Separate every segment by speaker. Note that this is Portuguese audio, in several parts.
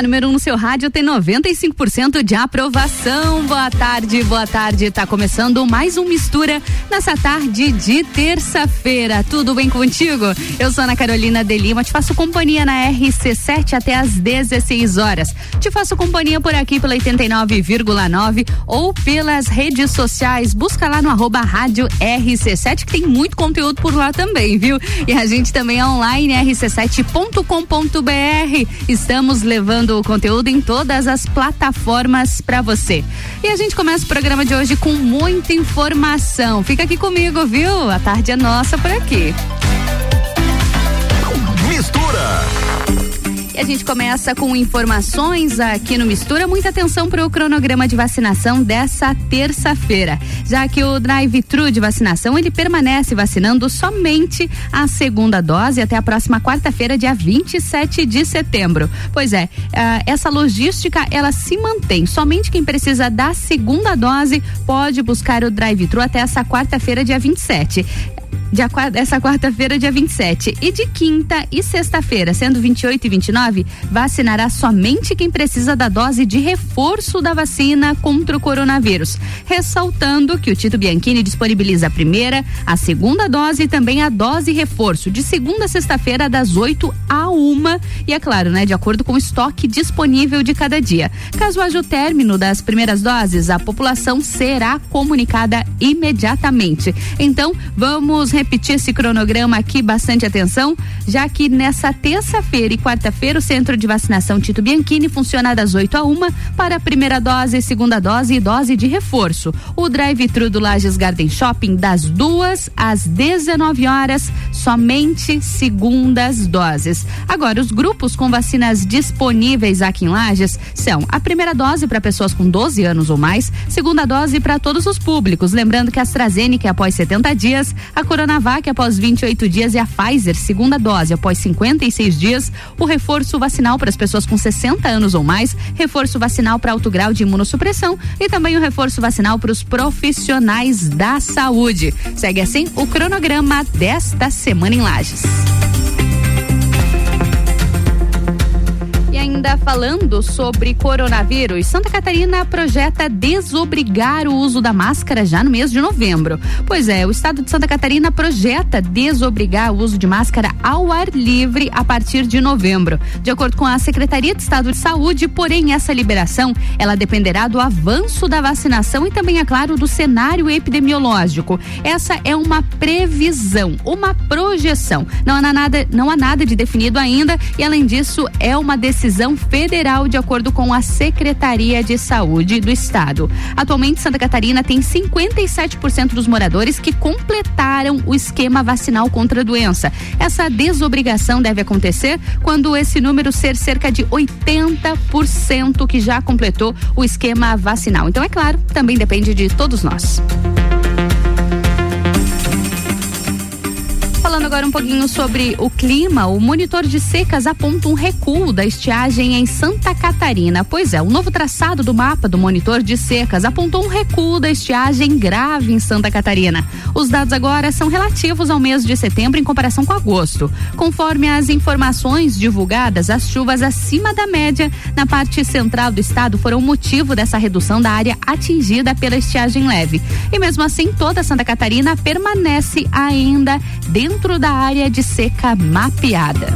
Speaker 1: A número 1 um no seu rádio tem 95% de aprovação. Boa tarde, boa tarde. Tá começando mais um Mistura nessa tarde de terça-feira. Tudo bem contigo? Eu sou Ana Carolina de Lima, te faço companhia na RC7 até às 16 horas. Te faço companhia por aqui pela 89,9 ou pelas redes sociais. Busca lá no arroba rádio RC7 que tem muito conteúdo por lá também, viu? E a gente também é online rc7.com.br. Estamos levando o conteúdo em todas as plataformas para você. E a gente começa o programa de hoje com muita informação. Fica aqui comigo, viu? A tarde é nossa por aqui.
Speaker 2: Mistura
Speaker 1: a gente começa com informações aqui no Mistura. Muita atenção para o cronograma de vacinação dessa terça-feira, já que o drive-thru de vacinação ele permanece vacinando somente a segunda dose até a próxima quarta-feira, dia 27 de setembro. Pois é, uh, essa logística ela se mantém. Somente quem precisa da segunda dose pode buscar o drive-thru até essa quarta-feira, dia 27 de essa quarta-feira, dia 27. E de quinta e sexta-feira, sendo 28 e 29, vacinará somente quem precisa da dose de reforço da vacina contra o coronavírus. Ressaltando que o Tito Bianchini disponibiliza a primeira, a segunda dose e também a dose reforço, de segunda a sexta-feira, das 8 a uma. E é claro, né, de acordo com o estoque disponível de cada dia. Caso haja o término das primeiras doses, a população será comunicada imediatamente. Então, vamos repetir esse cronograma aqui, bastante atenção, já que nessa terça-feira e quarta-feira o centro de vacinação Tito Bianchini funciona das 8 a 1 para a primeira dose, segunda dose e dose de reforço. O drive-thru do Lages Garden Shopping das duas às 19 horas, somente segundas doses. Agora, os grupos com vacinas disponíveis aqui em Lages são a primeira dose para pessoas com 12 anos ou mais, segunda dose para todos os públicos. Lembrando que a AstraZeneca após 70 dias, a Corona Coronavac após 28 dias e a Pfizer, segunda dose, após 56 dias. O reforço vacinal para as pessoas com 60 anos ou mais, reforço vacinal para alto grau de imunossupressão e também o reforço vacinal para os profissionais da saúde. Segue assim o cronograma desta semana em Lages. Ainda falando sobre coronavírus, Santa Catarina projeta desobrigar o uso da máscara já no mês de novembro. Pois é, o estado de Santa Catarina projeta desobrigar o uso de máscara ao ar livre a partir de novembro. De acordo com a Secretaria de Estado de Saúde, porém essa liberação, ela dependerá do avanço da vacinação e também, é claro, do cenário epidemiológico. Essa é uma previsão, uma projeção. Não há nada, não há nada de definido ainda e além disso é uma decisão federal, de acordo com a Secretaria de Saúde do Estado. Atualmente, Santa Catarina tem 57% dos moradores que completaram o esquema vacinal contra a doença. Essa desobrigação deve acontecer quando esse número ser cerca de 80% que já completou o esquema vacinal. Então, é claro, também depende de todos nós. Falando agora um pouquinho sobre o clima, o monitor de secas aponta um recuo da estiagem em Santa Catarina. Pois é, o novo traçado do mapa do monitor de secas apontou um recuo da estiagem grave em Santa Catarina. Os dados agora são relativos ao mês de setembro em comparação com agosto. Conforme as informações divulgadas, as chuvas acima da média na parte central do estado foram motivo dessa redução da área atingida pela estiagem leve. E mesmo assim, toda Santa Catarina permanece ainda dentro dentro da área de seca mapeada.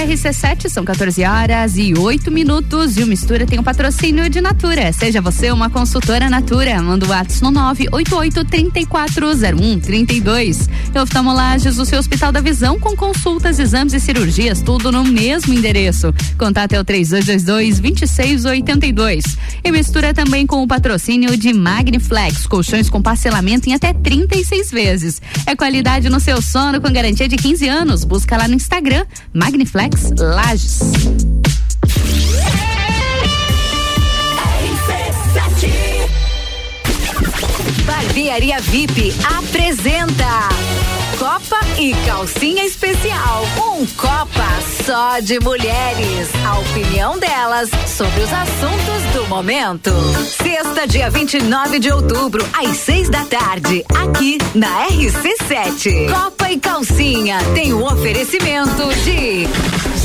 Speaker 1: RC7, são 14 horas e 8 minutos. E o Mistura tem o um patrocínio de Natura. Seja você uma consultora Natura. Manda o WhatsApp no 988-340132. Oftalmolages, o seu Hospital da Visão, com consultas, exames e cirurgias, tudo no mesmo endereço. Contato é o 3222-2682. E mistura também com o patrocínio de Magniflex, colchões com parcelamento em até 36 vezes. É qualidade no seu sono com garantia de 15 anos. Busca lá no Instagram, Magniflex Max Lages.
Speaker 3: Barbearia VIP apresenta
Speaker 2: Copa e Calcinha Especial. Um Copa só de mulheres. A opinião delas sobre os assuntos do momento. Sexta, dia 29 de outubro, às seis da tarde, aqui na RC7. Copa e Calcinha tem o um oferecimento de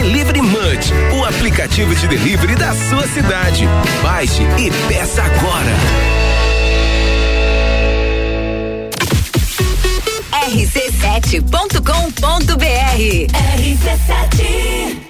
Speaker 4: Delivery Munch, o aplicativo de delivery da sua cidade. Baixe e peça agora.
Speaker 2: rc7.com.br RC7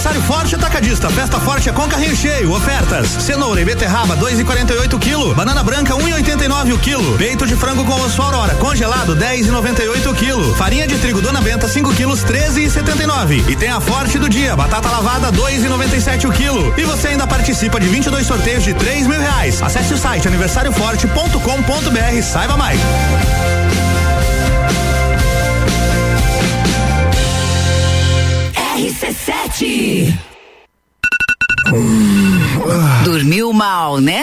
Speaker 5: Aniversário forte atacadista. Festa forte é com carrinho cheio. Ofertas: cenoura e beterraba 2,48 kg. Banana branca 1,89 o quilo. Peito de frango com osso aurora congelado 10,98 kg. Farinha de trigo Dona Benta 5 quilos 13,79. E tem a forte do dia. Batata lavada 2,97 o quilo. E você ainda participa de 22 sorteios de 3 mil reais. Acesse o site aniversarioforte.com.br. Saiba mais.
Speaker 2: RC7. Dormiu mal, né?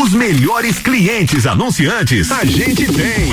Speaker 4: Os melhores clientes anunciantes a gente tem.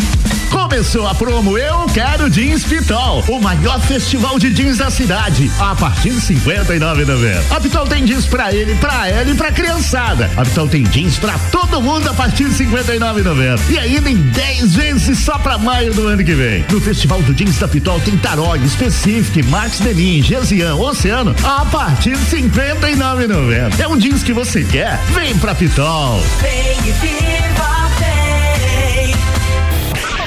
Speaker 6: Começou a promo Eu Quero Jeans Pitol, o maior festival de jeans da cidade, a partir de 59,90. A Pitol tem jeans pra ele, pra ela e pra criançada. A Pitol tem jeans pra todo mundo a partir de 59,90. E ainda em 10 vezes só pra maio do ano que vem. No Festival do Jeans da Pitol tem Tarog, Specific, Max Denim, Gesian, Oceano a partir de 59,90. É um jeans que você quer? Vem pra Pitol. Vem e.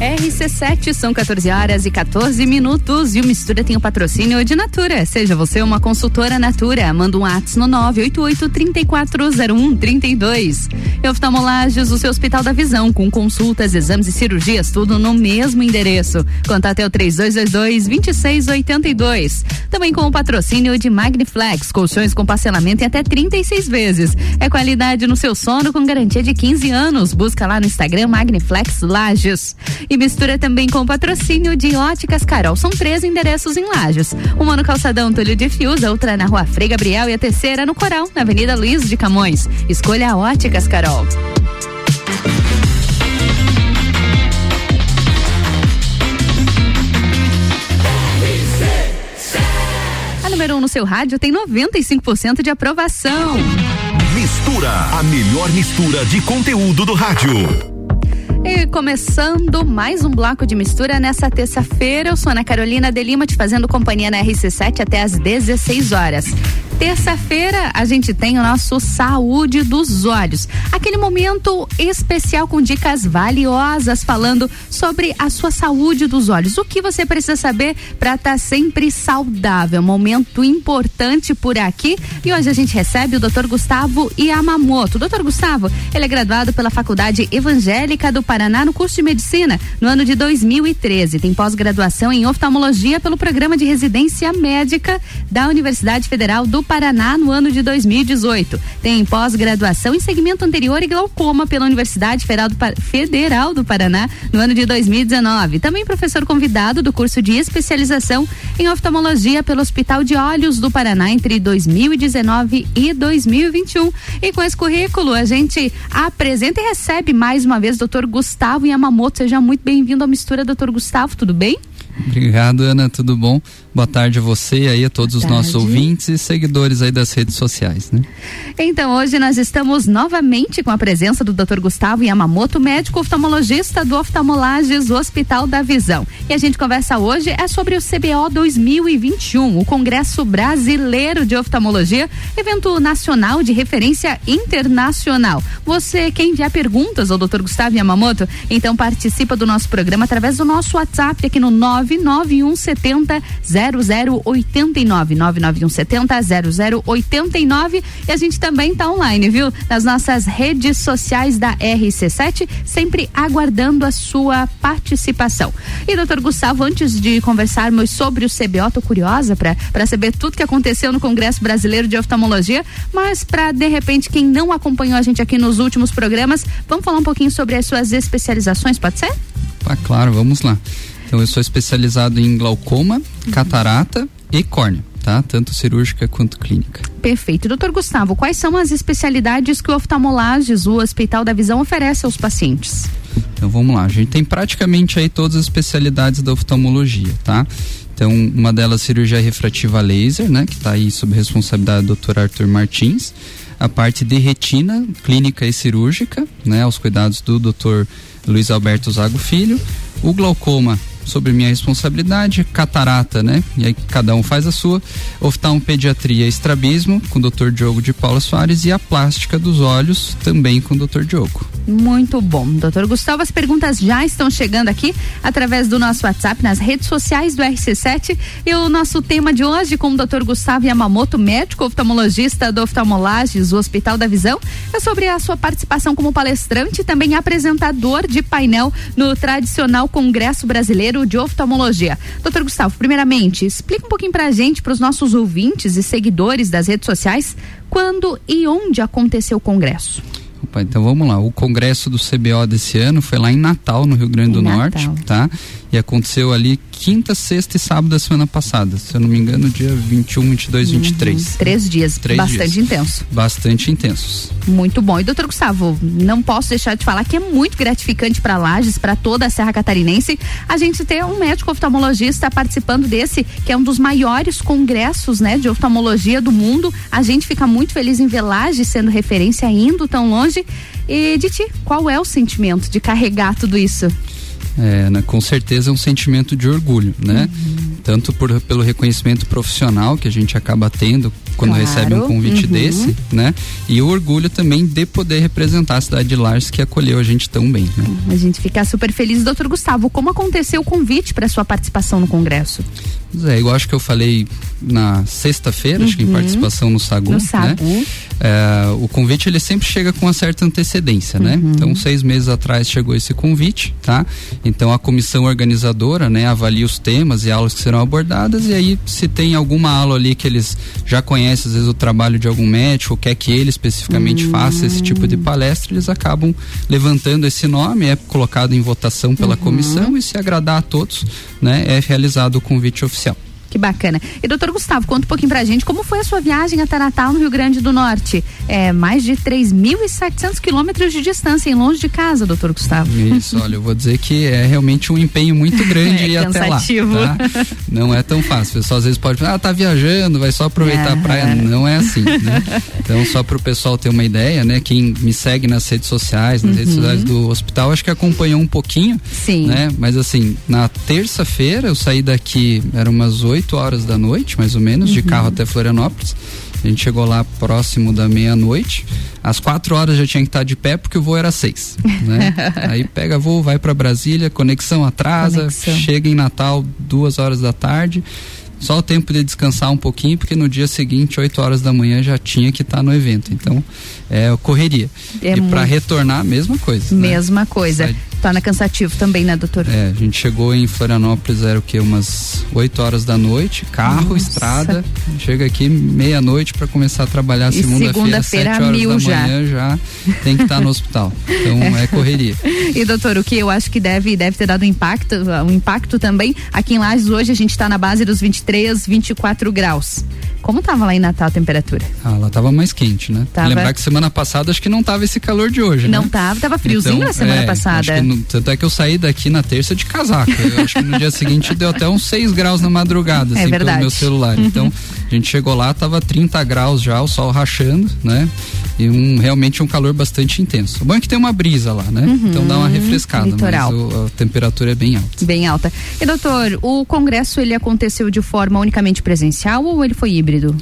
Speaker 1: RC7 são 14 horas e 14 minutos e o Mistura tem o patrocínio de Natura. Seja você uma consultora Natura, manda um ato no 988 3401 32. E oftalmolagens, o seu Hospital da Visão, com consultas, exames e cirurgias, tudo no mesmo endereço. Contate o 3222 2682. Também com o patrocínio de Magniflex, colchões com parcelamento em até 36 vezes. É qualidade no seu sono com garantia de 15 anos. Busca lá no Instagram Magniflex Lages. E mistura também com patrocínio de Óticas Carol. São três endereços em Lages. Uma no Calçadão Túlio de Fios, a outra na Rua Frei Gabriel e a terceira no Coral, na Avenida Luiz de Camões. Escolha Óticas Carol. A número 1 um no seu rádio tem 95% de aprovação.
Speaker 4: Mistura, a melhor mistura de conteúdo do rádio.
Speaker 1: Começando mais um bloco de mistura nessa terça-feira, eu sou Ana Carolina de Lima te fazendo companhia na RC7 até às 16 horas terça-feira a gente tem o nosso Saúde dos Olhos. Aquele momento especial com dicas valiosas falando sobre a sua saúde dos olhos. O que você precisa saber para estar tá sempre saudável. Momento importante por aqui. E hoje a gente recebe o Dr. Gustavo Yamamoto. Dr. Gustavo, ele é graduado pela Faculdade Evangélica do Paraná no curso de Medicina no ano de 2013. Tem pós-graduação em oftalmologia pelo programa de residência médica da Universidade Federal do Paraná no ano de 2018. Tem pós-graduação em segmento anterior e glaucoma pela Universidade Federal do Paraná no ano de 2019. Também professor convidado do curso de especialização em oftalmologia pelo Hospital de Olhos do Paraná entre 2019 e 2021. E com esse currículo a gente apresenta e recebe mais uma vez Dr. Gustavo Yamamoto. Seja muito bem-vindo à mistura, Dr. Gustavo. Tudo bem?
Speaker 7: Obrigado, Ana. Tudo bom? Boa tarde a você aí, a todos os nossos ouvintes e seguidores aí das redes sociais, né?
Speaker 1: Então, hoje nós estamos novamente com a presença do Dr. Gustavo Yamamoto, médico oftalmologista do Oftalmolages Hospital da Visão. E a gente conversa hoje é sobre o CBO 2021, o Congresso Brasileiro de Oftalmologia, evento nacional de referência internacional. Você quem enviar perguntas ao Dr. Gustavo Yamamoto, então participa do nosso programa através do nosso WhatsApp aqui no 99170 0089 99170 0089 e a gente também está online, viu? Nas nossas redes sociais da RC7, sempre aguardando a sua participação. E doutor Gustavo, antes de conversarmos sobre o CBO, tô curiosa para saber tudo que aconteceu no Congresso Brasileiro de Oftalmologia, mas para de repente quem não acompanhou a gente aqui nos últimos programas, vamos falar um pouquinho sobre as suas especializações, pode ser?
Speaker 7: Ah, claro, vamos lá. Então eu sou especializado em glaucoma, uhum. catarata e córnea. Tá? Tanto cirúrgica quanto clínica.
Speaker 1: Perfeito. Doutor Gustavo, quais são as especialidades que o oftalmolages, o Hospital da Visão, oferece aos pacientes?
Speaker 7: Então vamos lá, a gente tem praticamente aí todas as especialidades da oftalmologia, tá? Então, uma delas cirurgia refrativa laser, né, que está aí sob responsabilidade do Dr. Arthur Martins. A parte de retina, clínica e cirúrgica, né, aos cuidados do Dr. Luiz Alberto Zago Filho. O glaucoma sobre minha responsabilidade, catarata, né? E aí cada um faz a sua. Oftalmopediatria estrabismo com o Dr. Diogo de Paula Soares e a plástica dos olhos também com o Dr. Diogo.
Speaker 1: Muito bom. Doutor Gustavo, as perguntas já estão chegando aqui através do nosso WhatsApp, nas redes sociais do RC7. E o nosso tema de hoje com o Dr. Gustavo Yamamoto, médico oftalmologista do Oftalmolages, o Hospital da Visão, é sobre a sua participação como palestrante e também apresentador de painel no tradicional Congresso Brasileiro de Oftalmologia. Doutor Gustavo, primeiramente, explica um pouquinho pra gente, para os nossos ouvintes e seguidores das redes sociais, quando e onde aconteceu o congresso.
Speaker 7: Opa, então vamos lá. O congresso do CBO desse ano foi lá em Natal, no Rio Grande do Norte, tá? E aconteceu ali quinta, sexta e sábado da semana passada. Se eu não me engano, dia 21, 22, uhum. 23.
Speaker 1: Três dias. Três bastante dias. intenso.
Speaker 7: Bastante intensos.
Speaker 1: Muito bom. E doutor Gustavo, não posso deixar de falar que é muito gratificante para Lages, para toda a Serra Catarinense, a gente ter um médico oftalmologista participando desse, que é um dos maiores congressos, né, de oftalmologia do mundo. A gente fica muito feliz em ver Lages sendo referência, indo tão longe. E de ti, qual é o sentimento de carregar tudo isso?
Speaker 7: É, né, com certeza é um sentimento de orgulho, né? Uhum. Tanto por, pelo reconhecimento profissional que a gente acaba tendo quando
Speaker 1: Claro.
Speaker 7: recebe um convite
Speaker 1: Uhum.
Speaker 7: desse, né? E o orgulho também de poder representar a cidade de Lages que acolheu a gente tão bem, né?
Speaker 1: A gente fica super feliz. Doutor Gustavo, como aconteceu o convite para sua participação no Congresso?
Speaker 7: Pois é, igual acho que eu falei na sexta-feira, acho que em
Speaker 1: Uhum.
Speaker 7: participação no Sagu,
Speaker 1: No
Speaker 7: né?
Speaker 1: Sagu.
Speaker 7: É, o convite ele sempre chega com uma certa antecedência, né?
Speaker 1: Uhum.
Speaker 7: Então seis meses atrás chegou esse convite, tá? Então a comissão organizadora, né, avalia os temas e aulas que serão abordadas e aí se tem alguma aula ali que eles já conhecem às vezes o trabalho de algum médico, quer que ele especificamente
Speaker 1: Hum.
Speaker 7: faça esse tipo de palestra, eles acabam levantando esse nome, é colocado em votação pela
Speaker 1: Uhum.
Speaker 7: comissão e se agradar a todos, né, é realizado o convite oficial.
Speaker 1: Que bacana. E doutor Gustavo, conta um pouquinho pra gente como foi a sua viagem até Natal, no Rio Grande do Norte. É mais de 3.700 quilômetros de distância, em longe de casa, doutor Gustavo.
Speaker 7: Isso, olha, eu vou dizer que é realmente um empenho muito grande
Speaker 1: É
Speaker 7: ir até lá.
Speaker 1: cansativo.
Speaker 7: Tá? Não é tão fácil. O pessoal às vezes pode falar, ah, tá viajando, vai só aproveitar a
Speaker 1: Aham.
Speaker 7: praia. Não é assim, né? Então, só para o pessoal ter uma ideia, né? Quem me segue nas redes sociais, nas redes
Speaker 1: Uhum.
Speaker 7: sociais do hospital, acho que acompanhou um pouquinho.
Speaker 1: Sim.
Speaker 7: Né? Mas assim, na terça-feira eu saí daqui, eram umas 8 horas da noite, mais ou menos, de
Speaker 1: Uhum.
Speaker 7: carro até Florianópolis. A gente chegou lá próximo da meia-noite. Às quatro horas já tinha que estar de pé porque o voo era seis, né? Aí pega voo, vai para Brasília, conexão atrasa,
Speaker 1: Conexão.
Speaker 7: chega em Natal duas horas da tarde. Só o tempo de descansar um pouquinho, porque no dia seguinte, 8 horas da manhã, já tinha que estar no evento. Então, é correria.
Speaker 1: É
Speaker 7: e para retornar, mesma coisa. né?
Speaker 1: Mesma coisa.
Speaker 7: Sai-
Speaker 1: Torna cansativo também, né, doutor?
Speaker 7: É, a gente chegou em Florianópolis, era o que? Umas 8 horas da noite, carro,
Speaker 1: Nossa.
Speaker 7: estrada. Chega aqui meia-noite para começar a trabalhar segunda-feira,
Speaker 1: segunda-feira,
Speaker 7: 7 horas
Speaker 1: mil
Speaker 7: da
Speaker 1: já.
Speaker 7: manhã já tem que estar no hospital. Então é correria.
Speaker 1: E doutor, o que eu acho que deve, deve ter dado impacto, um impacto também, aqui em Lages hoje a gente está na base dos 23, 24 graus. Como tava lá em Natal a temperatura?
Speaker 7: Ah, lá tava mais quente, né?
Speaker 1: Tava.
Speaker 7: Lembrar que semana passada acho que não tava esse calor de hoje,
Speaker 1: Não
Speaker 7: né?
Speaker 1: tava, tava friozinho
Speaker 7: Então,
Speaker 1: na semana
Speaker 7: é,
Speaker 1: passada.
Speaker 7: No- tanto é que eu saí daqui na terça de casaco. Eu acho que no dia seguinte deu até uns 6 graus na madrugada,
Speaker 1: É
Speaker 7: assim,
Speaker 1: verdade.
Speaker 7: pelo meu celular. Então, a gente chegou lá, tava 30 graus já, o sol rachando, né? E um, realmente um calor bastante intenso. O bom é que tem uma brisa lá, né? então dá uma refrescada,
Speaker 1: Uhum. litoral.
Speaker 7: mas o- a temperatura é bem alta.
Speaker 1: Bem alta. E doutor, o congresso ele aconteceu de forma unicamente presencial ou ele foi híbrido?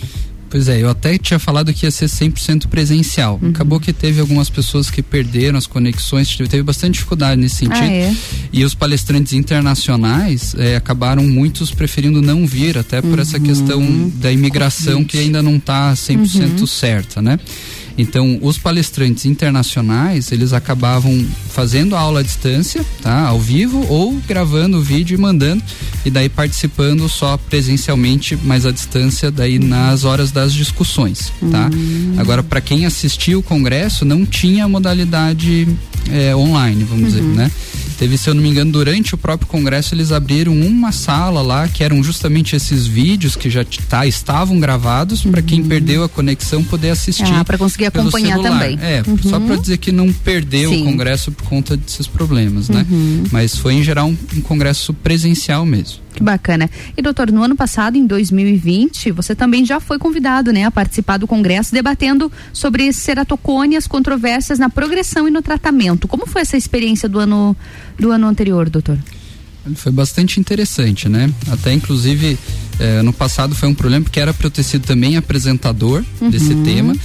Speaker 7: Pois é, eu até tinha falado que ia ser 100% presencial.
Speaker 1: Uhum.
Speaker 7: Acabou que teve algumas pessoas que perderam as conexões, teve, bastante dificuldade nesse sentido.
Speaker 1: Ah, é?
Speaker 7: E os palestrantes internacionais eh, acabaram muitos preferindo não vir, até por essa questão da imigração que ainda não está 100% certa, né? Então, os palestrantes internacionais, eles acabavam fazendo a aula à distância, tá? Ao vivo, ou gravando o vídeo e mandando, e daí participando só presencialmente, mas à distância, daí nas horas das discussões, tá? Agora, para quem assistiu o congresso, não tinha a modalidade eh, online, vamos dizer, né? Teve, se eu não me engano, durante o próprio congresso, eles abriram uma sala lá, que eram justamente esses vídeos que já tá, estavam gravados, para quem perdeu a conexão poder assistir.
Speaker 1: Ah, pra conseguir acompanhar também.
Speaker 7: É,
Speaker 1: Uhum.
Speaker 7: só para dizer que não perdeu
Speaker 1: Sim.
Speaker 7: o congresso por conta desses problemas, né?
Speaker 1: Uhum.
Speaker 7: Mas foi em geral um, um congresso presencial mesmo.
Speaker 1: Que bacana. E doutor, no ano passado, em 2020, você também já foi convidado, né, a participar do congresso debatendo sobre ceratocone, as controvérsias na progressão e no tratamento. Como foi essa experiência do ano do ano anterior, doutor?
Speaker 7: Foi bastante interessante, né? Até inclusive eh, ano passado foi um problema porque era para eu ter sido também apresentador desse
Speaker 1: Uhum.
Speaker 7: tema.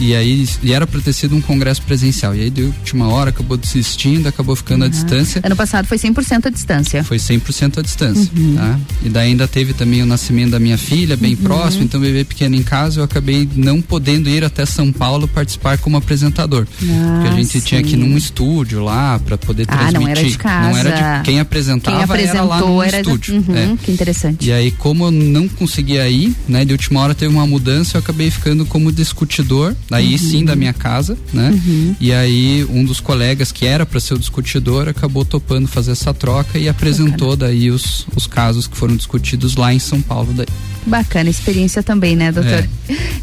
Speaker 7: E aí e era para ter sido um congresso presencial. E aí de última hora acabou desistindo, acabou ficando à distância.
Speaker 1: Ano passado foi 100% à distância.
Speaker 7: Foi 100% à distância,
Speaker 1: Uhum.
Speaker 7: tá? E daí ainda teve também o nascimento da minha filha, bem próximo, então bebê pequeno em casa, eu acabei não podendo ir até São Paulo participar como apresentador.
Speaker 1: Ah,
Speaker 7: porque a gente tinha que ir
Speaker 1: sim.
Speaker 7: num estúdio lá para poder
Speaker 1: Ah,
Speaker 7: transmitir.
Speaker 1: não era de casa.
Speaker 7: Não era de quem apresentava
Speaker 1: Quem apresentou
Speaker 7: era lá no
Speaker 1: era
Speaker 7: estúdio.
Speaker 1: Uhum,
Speaker 7: é.
Speaker 1: Que interessante.
Speaker 7: E aí, como eu não conseguia ir, né, de última hora teve uma mudança, eu acabei ficando como discutidor, aí
Speaker 1: Uhum.
Speaker 7: sim da minha casa, né? E aí um dos colegas que era para ser o discutidor acabou topando fazer essa troca e apresentou daí os, os casos que foram discutidos lá em São Paulo daí.
Speaker 1: Bacana experiência também, né, doutor?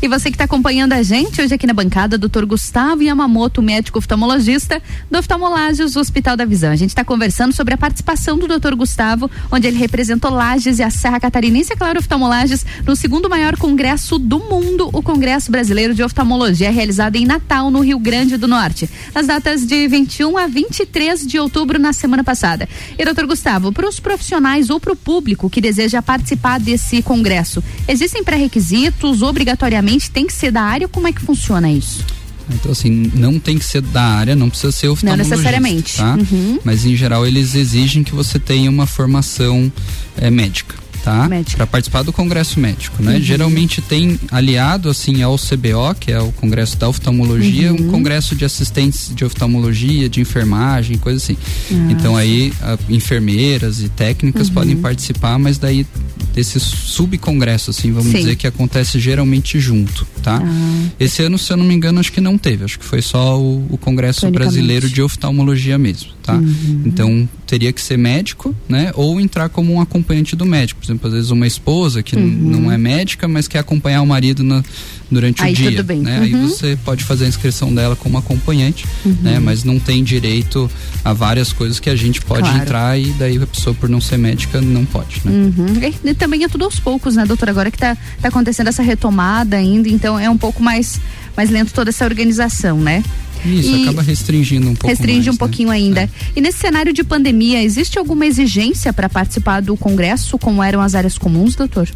Speaker 1: E você que está acompanhando a gente hoje aqui na bancada, doutor Gustavo Yamamoto, médico oftalmologista do Oftalmolages Hospital da Visão. A gente está conversando sobre a participação do doutor Gustavo, onde ele representou Lages e a Serra Catarinense, é claro, Oftalmolages, no segundo maior congresso do mundo, o Congresso Brasileiro de Oftalmologia. Oftalmologia realizada em Natal, no Rio Grande do Norte, nas datas de 21 a 23 de outubro na semana passada. E doutor Gustavo, para os profissionais ou para o público que deseja participar desse congresso, existem pré-requisitos? Obrigatoriamente tem que ser da área? Como é que funciona isso?
Speaker 7: Então, assim, não tem que ser da área, não precisa ser oftalmologista.
Speaker 1: Não necessariamente.
Speaker 7: Tá? Uhum. Mas, em geral, eles exigem que você tenha uma formação é, médica tá? Para participar do congresso médico, né? Uhum. Geralmente tem aliado assim ao CBO, que é o congresso da oftalmologia, uhum. um congresso de assistentes de oftalmologia, de enfermagem, coisa assim. Ah, então aí a, enfermeiras e técnicas uhum. podem participar, mas daí desse subcongresso, assim, vamos Sim. dizer que acontece geralmente junto, tá? Ah. Esse ano, se eu não me engano, acho que não teve, acho que foi só o, o Congresso Brasileiro de Oftalmologia mesmo, tá? Uhum. Então teria que ser médico, né? Ou entrar como um acompanhante do médico, por exemplo, às vezes uma esposa que uhum. não é médica, mas quer acompanhar o marido na, durante
Speaker 1: Aí
Speaker 7: o dia,
Speaker 1: tudo bem.
Speaker 7: né?
Speaker 1: Uhum.
Speaker 7: Aí você pode fazer a inscrição dela como acompanhante, uhum. né? Mas não tem direito a várias coisas que a gente pode claro. entrar e daí a pessoa por não ser médica não pode, né?
Speaker 1: Uhum. E também é tudo aos poucos, né, doutora? Agora que tá, tá acontecendo essa retomada ainda, então é um pouco mais, mais lento toda essa organização, né?
Speaker 7: Isso, acaba restringindo um pouco
Speaker 1: Restringe
Speaker 7: mais,
Speaker 1: um
Speaker 7: né?
Speaker 1: pouquinho ainda. É. E nesse cenário de pandemia, existe alguma exigência para participar do congresso, como eram as áreas comuns, doutor?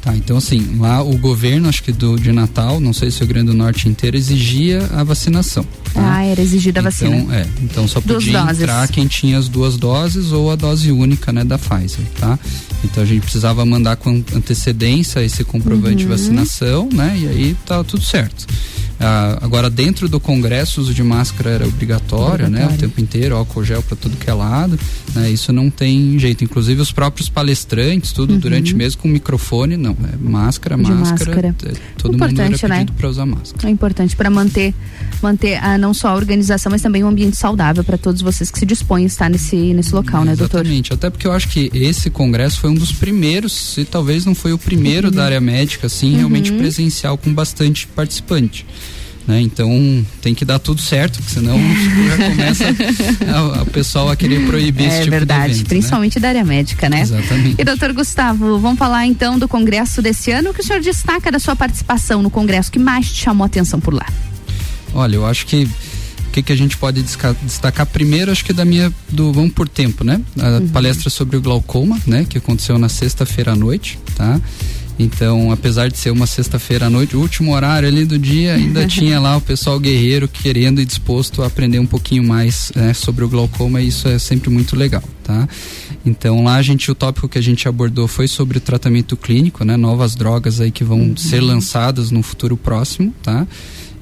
Speaker 7: Tá, então assim, lá o governo, acho que do, de Natal, não sei se o Rio Grande do Norte inteiro, exigia a vacinação. Tá?
Speaker 1: Ah, era exigida a
Speaker 7: então,
Speaker 1: vacina.
Speaker 7: É, então só podia entrar quem tinha as duas doses ou a dose única, né, da Pfizer, tá? Então a gente precisava mandar com antecedência esse comprovante uhum. de vacinação, né? E aí tá tudo certo. Ah, agora, dentro do Congresso, o uso de máscara era obrigatório, obrigatório. né? O tempo inteiro, álcool gel para tudo que é lado. Né? Isso não tem jeito. Inclusive, os próprios palestrantes, tudo uhum. durante mesmo com microfone, não. É máscara, de máscara. máscara. É, todo
Speaker 1: importante,
Speaker 7: mundo era
Speaker 1: né?
Speaker 7: pedido para usar máscara.
Speaker 1: É importante para manter, manter a, não só a organização, mas também um ambiente saudável para todos vocês que se dispõem a estar nesse, nesse local, né, doutor?
Speaker 7: Exatamente. Até porque eu acho que esse congresso foi um dos primeiros, se talvez não foi o primeiro uhum. da área médica, assim, uhum. realmente presencial com bastante participante. Né? Então tem que dar tudo certo, porque senão já começa o pessoal a querer proibir
Speaker 1: é
Speaker 7: esse tipo
Speaker 1: verdade,
Speaker 7: de evento. Né?
Speaker 1: Principalmente
Speaker 7: né?
Speaker 1: da área médica, né?
Speaker 7: Exatamente.
Speaker 1: E doutor Gustavo, vamos falar então do congresso desse ano. O que o senhor destaca da sua participação no congresso? que mais te chamou a atenção por lá?
Speaker 7: Olha, eu acho que o que, que a gente pode destacar primeiro, acho que da minha, do Vamos por Tempo, né? A uhum. palestra sobre o glaucoma, né? Que aconteceu na sexta-feira à noite, tá? Então, apesar de ser uma sexta-feira à noite, o último horário ali do dia, ainda tinha lá o pessoal guerreiro querendo e disposto a aprender um pouquinho mais né, sobre o glaucoma e isso é sempre muito legal, tá? Então, lá a gente, o tópico que a gente abordou foi sobre o tratamento clínico, né? Novas drogas aí que vão uhum. ser lançadas no futuro próximo, tá?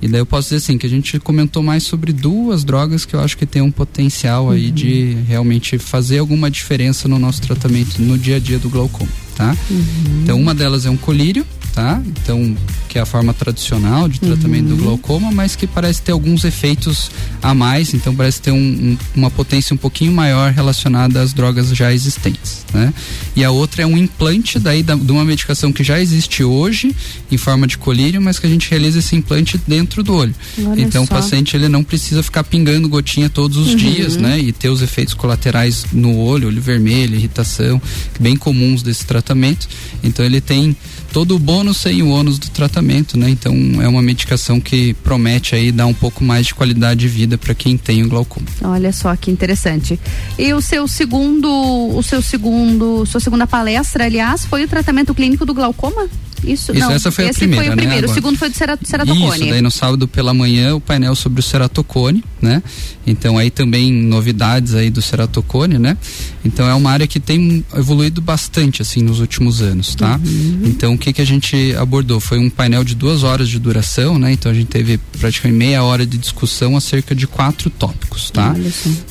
Speaker 7: E daí eu posso dizer assim, que a gente comentou mais sobre duas drogas que eu acho que tem um potencial aí uhum. de realmente fazer alguma diferença no nosso tratamento no dia a dia do glaucoma, tá? Uhum. Então uma delas é um colírio, tá? Então, que é a forma tradicional de tratamento uhum. do glaucoma, mas que parece ter alguns efeitos a mais, então parece ter um, um, uma potência um pouquinho maior relacionada às drogas já existentes, né? E a outra é um implante daí da, de uma medicação que já existe hoje em forma de colírio, mas que a gente realiza esse implante dentro do olho. Olha então só. o paciente ele não precisa ficar pingando gotinha todos os uhum. dias, né? E ter os efeitos colaterais no olho, olho vermelho, irritação, bem comuns desse tratamento. Então ele tem todo o bônus sem o ônus do tratamento, né? Então é uma medicação que promete aí dar um pouco mais de qualidade de vida para quem tem o glaucoma.
Speaker 1: Olha só que interessante. E o seu segundo, o seu segundo, sua segunda palestra, aliás, foi o tratamento clínico do glaucoma? Isso,
Speaker 7: Isso
Speaker 1: não.
Speaker 7: essa foi a primeira,
Speaker 1: foi o primeiro.
Speaker 7: Né?
Speaker 1: O segundo foi do ceratocone.
Speaker 7: Isso, daí no sábado pela manhã o painel sobre o ceratocone, né? Então aí também novidades aí do ceratocone, né? Então é uma área que tem evoluído bastante assim nos últimos anos, tá? Uhum. Então o que que a gente abordou foi um painel de duas horas de duração, né? Então a gente teve praticamente meia hora de discussão acerca de quatro tópicos, tá?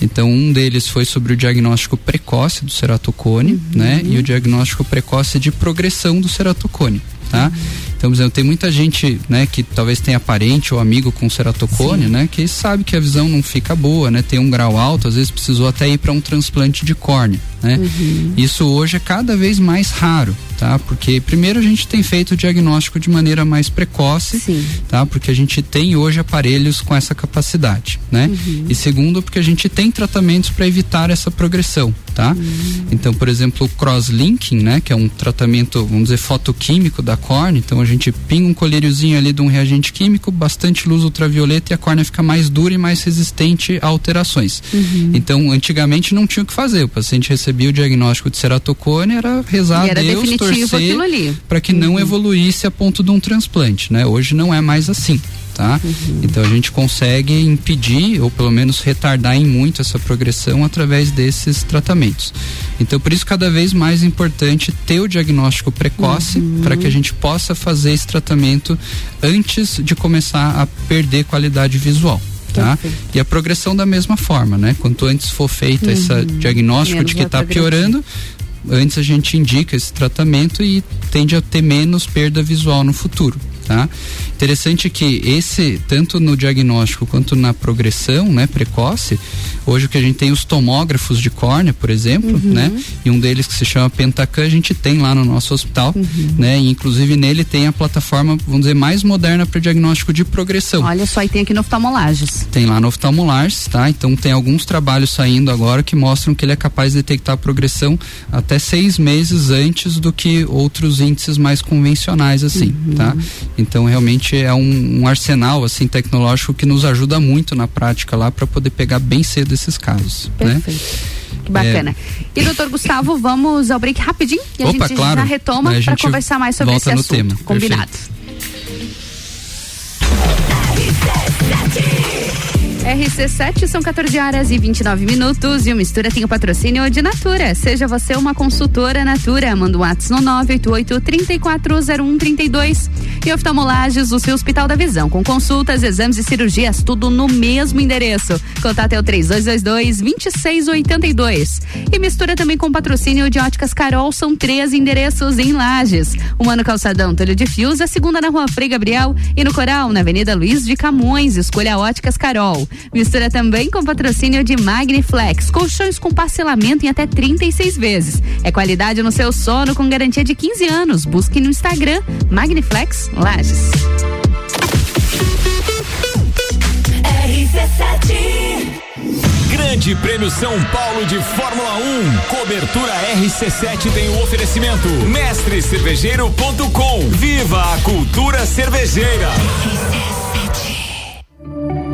Speaker 7: Então um deles foi sobre o diagnóstico precoce do ceratocone, uhum. né? E o diagnóstico precoce de progressão do ceratocone tá? Então, por exemplo, tem muita gente, né, que talvez tenha parente ou amigo com ceratocone, Sim. né, que sabe que a visão não fica boa, né? Tem um grau alto, às vezes precisou até ir para um transplante de córnea, né? Uhum. Isso hoje é cada vez mais raro, tá? Porque primeiro a gente tem feito o diagnóstico de maneira mais precoce, Sim. tá? Porque a gente tem hoje aparelhos com essa capacidade, né? Uhum. E segundo, porque a gente tem tratamentos para evitar essa progressão, tá? Uhum. Então, por exemplo, o crosslinking, né? Que é um tratamento, vamos dizer, fotoquímico da córnea. Então a gente pinga um colíriozinho ali de um reagente químico, bastante luz ultravioleta e a córnea fica mais dura e mais resistente a alterações. Uhum. Então, antigamente não tinha o que fazer. O paciente recebia o diagnóstico de ceratocone, era rezar era a Deus, torcer para que uhum. não evoluísse a ponto de um transplante, né? Hoje não é mais assim. Tá? Uhum. Então a gente consegue impedir ou pelo menos retardar em muito essa progressão através desses tratamentos. Então por isso cada vez mais importante ter o diagnóstico precoce uhum. para que a gente possa fazer esse tratamento antes de começar a perder qualidade visual. Tá? E a progressão da mesma forma, né? Quanto antes for feito uhum. esse diagnóstico Menos de que está piorando, antes a gente indica esse tratamento e tende a ter menos perda visual no futuro. Tá? Interessante que esse, tanto no diagnóstico quanto na progressão né, precoce, hoje o que a gente tem os tomógrafos de córnea, por exemplo, uhum. né? E um deles que se chama Pentacan, a gente tem lá no nosso hospital, uhum. né? E inclusive nele tem a plataforma, vamos dizer, mais moderna para diagnóstico de progressão.
Speaker 1: Olha só, e tem aqui no oftalmolages.
Speaker 7: Tem lá no oftalmolages, tá? Então tem alguns trabalhos saindo agora que mostram que ele é capaz de detectar a progressão até seis meses antes do que outros índices mais convencionais, assim, uhum. tá? Então realmente é um, um, arsenal assim tecnológico que nos ajuda muito na prática lá para poder pegar bem cedo esses casos. Né? Perfeito.
Speaker 1: Né? Que bacana. É... E doutor Gustavo, vamos ao break rapidinho e a Opa, gente claro. já retoma para conversar mais sobre esse assunto. Tema. Combinado. RC7 são 14 horas e 29 minutos e o Mistura tem o patrocínio de Natura. Seja você uma consultora Natura, manda um WhatsApp no 988 340132 e oftalmolages, o seu Hospital da Visão, com consultas, exames e cirurgias, tudo no mesmo endereço. Contate é o 3222 2682. E mistura também com patrocínio de Óticas Carol, são três endereços em Lages. Uma no Calçadão Túlio de Fios, a segunda na Rua Frei Gabriel e no Coral, na Avenida Luiz de Camões. Escolha Óticas Carol. Mistura também com patrocínio de Magniflex, colchões com parcelamento em até 36 vezes. É qualidade no seu sono com garantia de 15 anos. Busque no Instagram Magniflex Lages.
Speaker 4: RC7 Grande Prêmio São Paulo de Fórmula 1. Cobertura RC7 tem o oferecimento mestrecervejeiro.com. Viva a cultura cervejeira.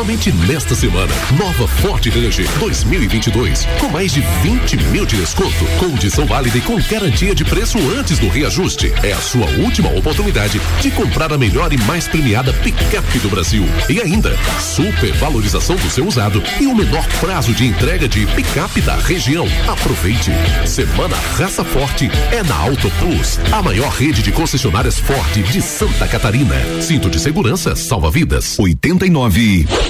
Speaker 8: Somente nesta semana, nova Ford Ranger 2022, com mais de 20 mil de desconto, condição válida e com garantia de preço antes do reajuste. É a sua última oportunidade de comprar a melhor e mais premiada picape do Brasil. E ainda, super valorização do seu usado e o menor prazo de entrega de picape da região. Aproveite. Semana Raça Forte é na Auto Plus, a maior rede de concessionárias Ford de Santa Catarina. Cinto de segurança salva vidas.
Speaker 4: 89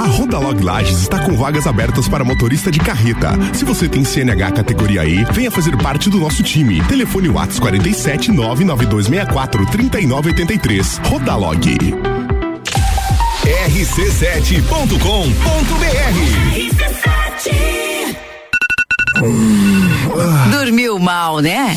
Speaker 9: A Rodalog Lages está com vagas abertas para motorista de carreta. Se você tem CNH categoria E, venha fazer parte do nosso time. Telefone Whats 47 99264 3983. Rodalog.
Speaker 10: rc7.com.br
Speaker 2: Dormiu mal, né?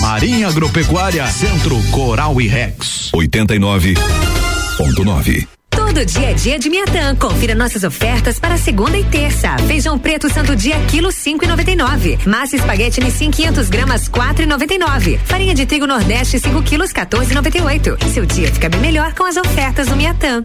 Speaker 11: Marinha Agropecuária, Centro Coral e Rex.
Speaker 10: 89.9.
Speaker 12: Todo dia é dia de Miatã. Confira nossas ofertas para segunda e terça. Feijão preto santo dia quilo cinco e noventa e nove. Massa espaguete Nissin 500 gramas quatro e noventa e nove. Farinha de trigo Nordeste 5 quilos 14 e noventa e oito. Seu dia fica bem melhor com as ofertas do Miatã.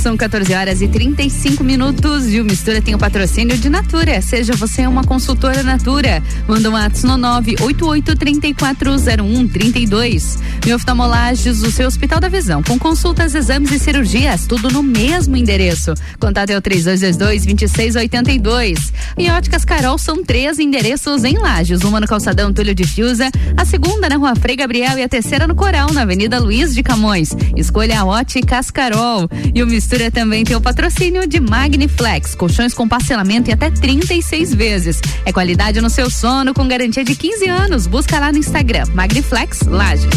Speaker 1: são 14 horas e 35 minutos e o Mistura tem o patrocínio de Natura. Seja você uma consultora Natura. Manda um ato no 988340132. E oftalmolages, o seu Hospital da Visão, com consultas, exames e cirurgias, tudo no mesmo endereço. Contato é o 3222-2682. E Óticas Carol são três endereços em Lages. Uma no Calçadão Túlio de Fiuza, a segunda na Rua Frei Gabriel e a terceira no Coral, na Avenida Luiz de Camões. Escolha a Óticas Carol. E o Mistura também tem o patrocínio de Magniflex, colchões com parcelamento em até 36 vezes. É qualidade no seu sono com garantia de 15 anos. Busca lá no Instagram, Magniflex Lages.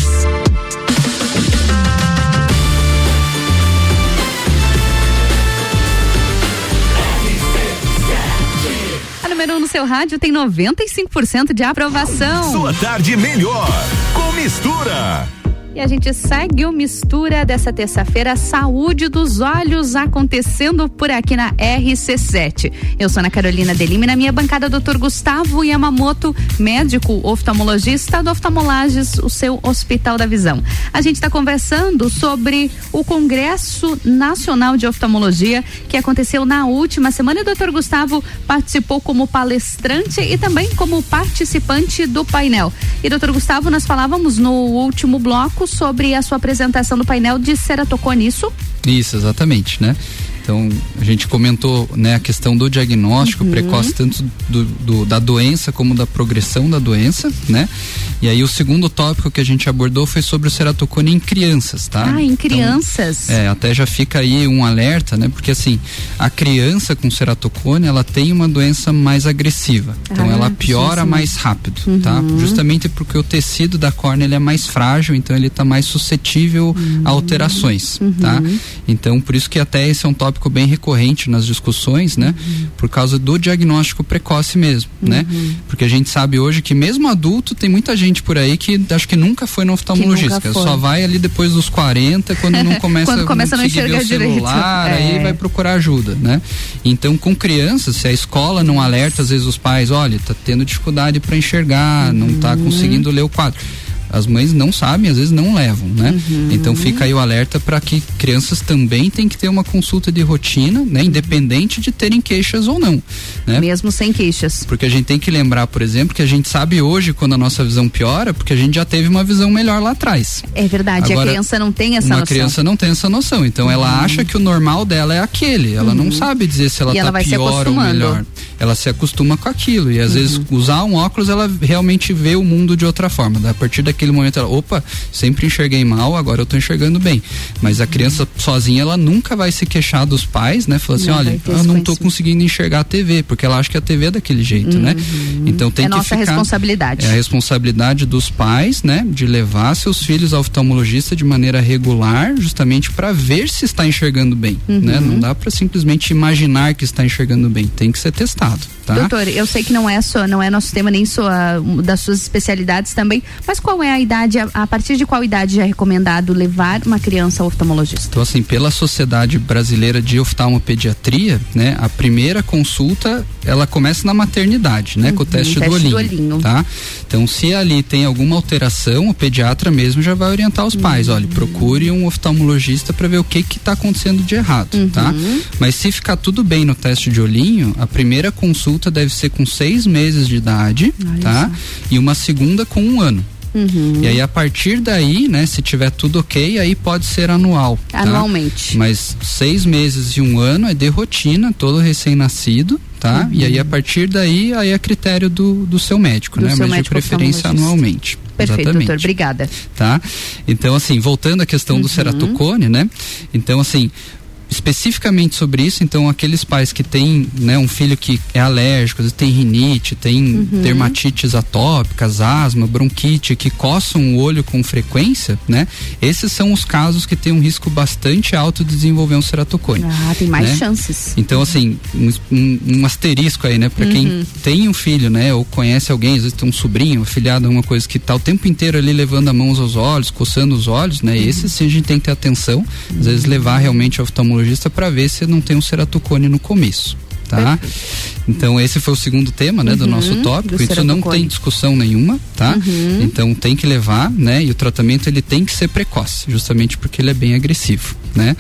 Speaker 1: Número 1 um no seu rádio tem 95% de aprovação.
Speaker 10: Sua tarde melhor com mistura.
Speaker 1: E a gente segue o mistura dessa terça-feira, saúde dos olhos acontecendo por aqui na RC7. Eu sou Ana Carolina Delime, na minha bancada, doutor Gustavo Yamamoto, médico oftalmologista do Oftalmolages, o seu Hospital da Visão. A gente está conversando sobre o Congresso Nacional de Oftalmologia que aconteceu na última semana. E o doutor Gustavo participou como palestrante e também como participante do painel. E doutor Gustavo, nós falávamos no último bloco sobre a sua apresentação do painel de ceratocone, isso?
Speaker 7: Isso, exatamente, né? Então, a gente comentou né, a questão do diagnóstico
Speaker 1: Uhum.
Speaker 7: precoce, tanto do, do- da doença como da progressão da doença, né? E aí o segundo tópico que a gente abordou foi sobre o ceratocone em crianças, tá?
Speaker 1: Ah, em
Speaker 7: Então,
Speaker 1: crianças.
Speaker 7: é, até já fica aí um alerta, né? Porque assim, a criança com ceratocone, ela tem uma doença mais agressiva. Então
Speaker 1: Ah,
Speaker 7: ela
Speaker 1: sim,
Speaker 7: piora
Speaker 1: sim.
Speaker 7: mais rápido, tá?
Speaker 1: Uhum.
Speaker 7: Justamente porque o tecido da córnea ele é mais frágil, então ele está mais suscetível a alterações, tá? Então por isso que até esse é um tópico tópico bem recorrente nas discussões, né?
Speaker 1: Uhum.
Speaker 7: Por causa do diagnóstico precoce mesmo, né?
Speaker 1: Uhum.
Speaker 7: Porque a gente sabe hoje que mesmo adulto tem muita gente por aí que acho que nunca foi no oftalmologista, só vai ali depois dos 40, quando não começa,
Speaker 1: Quando começa a não enxergar
Speaker 7: o celular,
Speaker 1: direito.
Speaker 7: aí
Speaker 1: É.
Speaker 7: vai procurar ajuda, né? Então, com crianças, se a escola não alerta, às vezes os pais, olha, tá tendo dificuldade para enxergar, não tá
Speaker 1: Uhum.
Speaker 7: conseguindo ler o quadro. As mães não sabem, às vezes não levam, né?
Speaker 1: Uhum.
Speaker 7: Então fica aí o alerta para que crianças também têm que ter uma consulta de rotina, né? Independente de terem queixas ou não, né?
Speaker 1: Mesmo sem queixas.
Speaker 7: Porque a gente tem que lembrar, por exemplo, que a gente sabe hoje quando a nossa visão piora, porque a gente já teve uma visão melhor lá atrás.
Speaker 1: É verdade,
Speaker 7: Agora,
Speaker 1: a criança não tem essa
Speaker 7: uma
Speaker 1: noção.
Speaker 7: criança não tem essa noção, então ela acha que o normal dela é aquele, ela não
Speaker 1: Uhum.
Speaker 7: sabe dizer se ela
Speaker 1: E
Speaker 7: tá
Speaker 1: ela
Speaker 7: pior ou melhor. Ela se acostuma com aquilo e às
Speaker 1: Uhum.
Speaker 7: vezes usar um óculos ela realmente vê o mundo de outra forma. A partir daquele momento ela, opa, sempre enxerguei mal, agora eu tô enxergando bem. Mas a criança sozinha ela nunca vai se queixar dos pais, né? Falar assim,
Speaker 1: Não
Speaker 7: olha, eu não tô conseguindo enxergar a TV, porque ela acha que a TV é daquele jeito, né? Então tem
Speaker 1: é
Speaker 7: que
Speaker 1: nossa
Speaker 7: ficar
Speaker 1: responsabilidade.
Speaker 7: é a responsabilidade dos pais, né, de levar seus filhos ao oftalmologista de maneira regular, justamente para ver se está enxergando bem,
Speaker 1: Uhum.
Speaker 7: né? Não dá para simplesmente imaginar que está enxergando bem, tem que ser testado, tá?
Speaker 1: Doutor, eu sei que não é só, não é nosso tema nem sua das suas especialidades também, mas qual é a idade, a, a partir de qual idade já é recomendado levar uma criança ao oftalmologista?
Speaker 7: Então, assim, pela Sociedade Brasileira de Oftalmopediatria, né, a primeira consulta, ela começa na maternidade, né, com o
Speaker 1: Uhum,
Speaker 7: teste,
Speaker 1: teste
Speaker 7: do, olhinho,
Speaker 1: do olhinho.
Speaker 7: tá? Então, se ali tem alguma alteração, o pediatra mesmo já vai orientar os pais,
Speaker 1: Uhum.
Speaker 7: olha, procure um oftalmologista para ver o que que tá acontecendo de errado, tá?
Speaker 1: Uhum.
Speaker 7: Mas se ficar tudo bem no teste de olhinho, a primeira consulta deve ser com seis meses de idade, tá? E uma segunda com um ano.
Speaker 1: Uhum.
Speaker 7: E aí, a partir daí, né, se tiver tudo ok, aí pode ser anual. tá?
Speaker 1: Anualmente.
Speaker 7: Mas seis meses e um ano é de rotina, todo recém-nascido, tá? E aí, a partir daí, aí é critério do, do seu médico,
Speaker 1: Do
Speaker 7: né?
Speaker 1: seu
Speaker 7: Mas de
Speaker 1: médico
Speaker 7: preferência
Speaker 1: oftalmologista.
Speaker 7: anualmente.
Speaker 1: Perfeito,
Speaker 7: Exatamente.
Speaker 1: doutor. Obrigada.
Speaker 7: Tá? Então, assim, voltando à questão do
Speaker 1: Uhum.
Speaker 7: ceratocone, né? Então, assim, especificamente sobre isso, então aqueles pais que têm, né, um filho que é alérgico, às vezes tem rinite, tem
Speaker 1: Uhum.
Speaker 7: dermatites atópicas, asma, bronquite, que coçam o olho com frequência, né? Esses são os casos que têm um risco bastante alto de desenvolver um ceratocone.
Speaker 1: Ah, tem mais
Speaker 7: né?
Speaker 1: chances.
Speaker 7: Então, assim, um, um- asterisco aí, né? Pra
Speaker 1: Uhum.
Speaker 7: quem tem um filho, né? Ou conhece alguém, às vezes tem um sobrinho, um afilhado, alguma coisa que tá o tempo inteiro ali levando a mão aos olhos, coçando os olhos, né?
Speaker 1: Uhum.
Speaker 7: Esse sim a gente tem que ter atenção, às vezes levar realmente ao oftalmologista para ver se não tem um ceratocone no começo. Tá? Então esse foi o segundo tema, né, do
Speaker 1: Uhum,
Speaker 7: nosso tópico.
Speaker 1: do
Speaker 7: Isso não tem discussão nenhuma, tá?
Speaker 1: Uhum.
Speaker 7: Então tem que levar, né? E o tratamento ele tem que ser precoce, justamente porque ele é bem agressivo, né?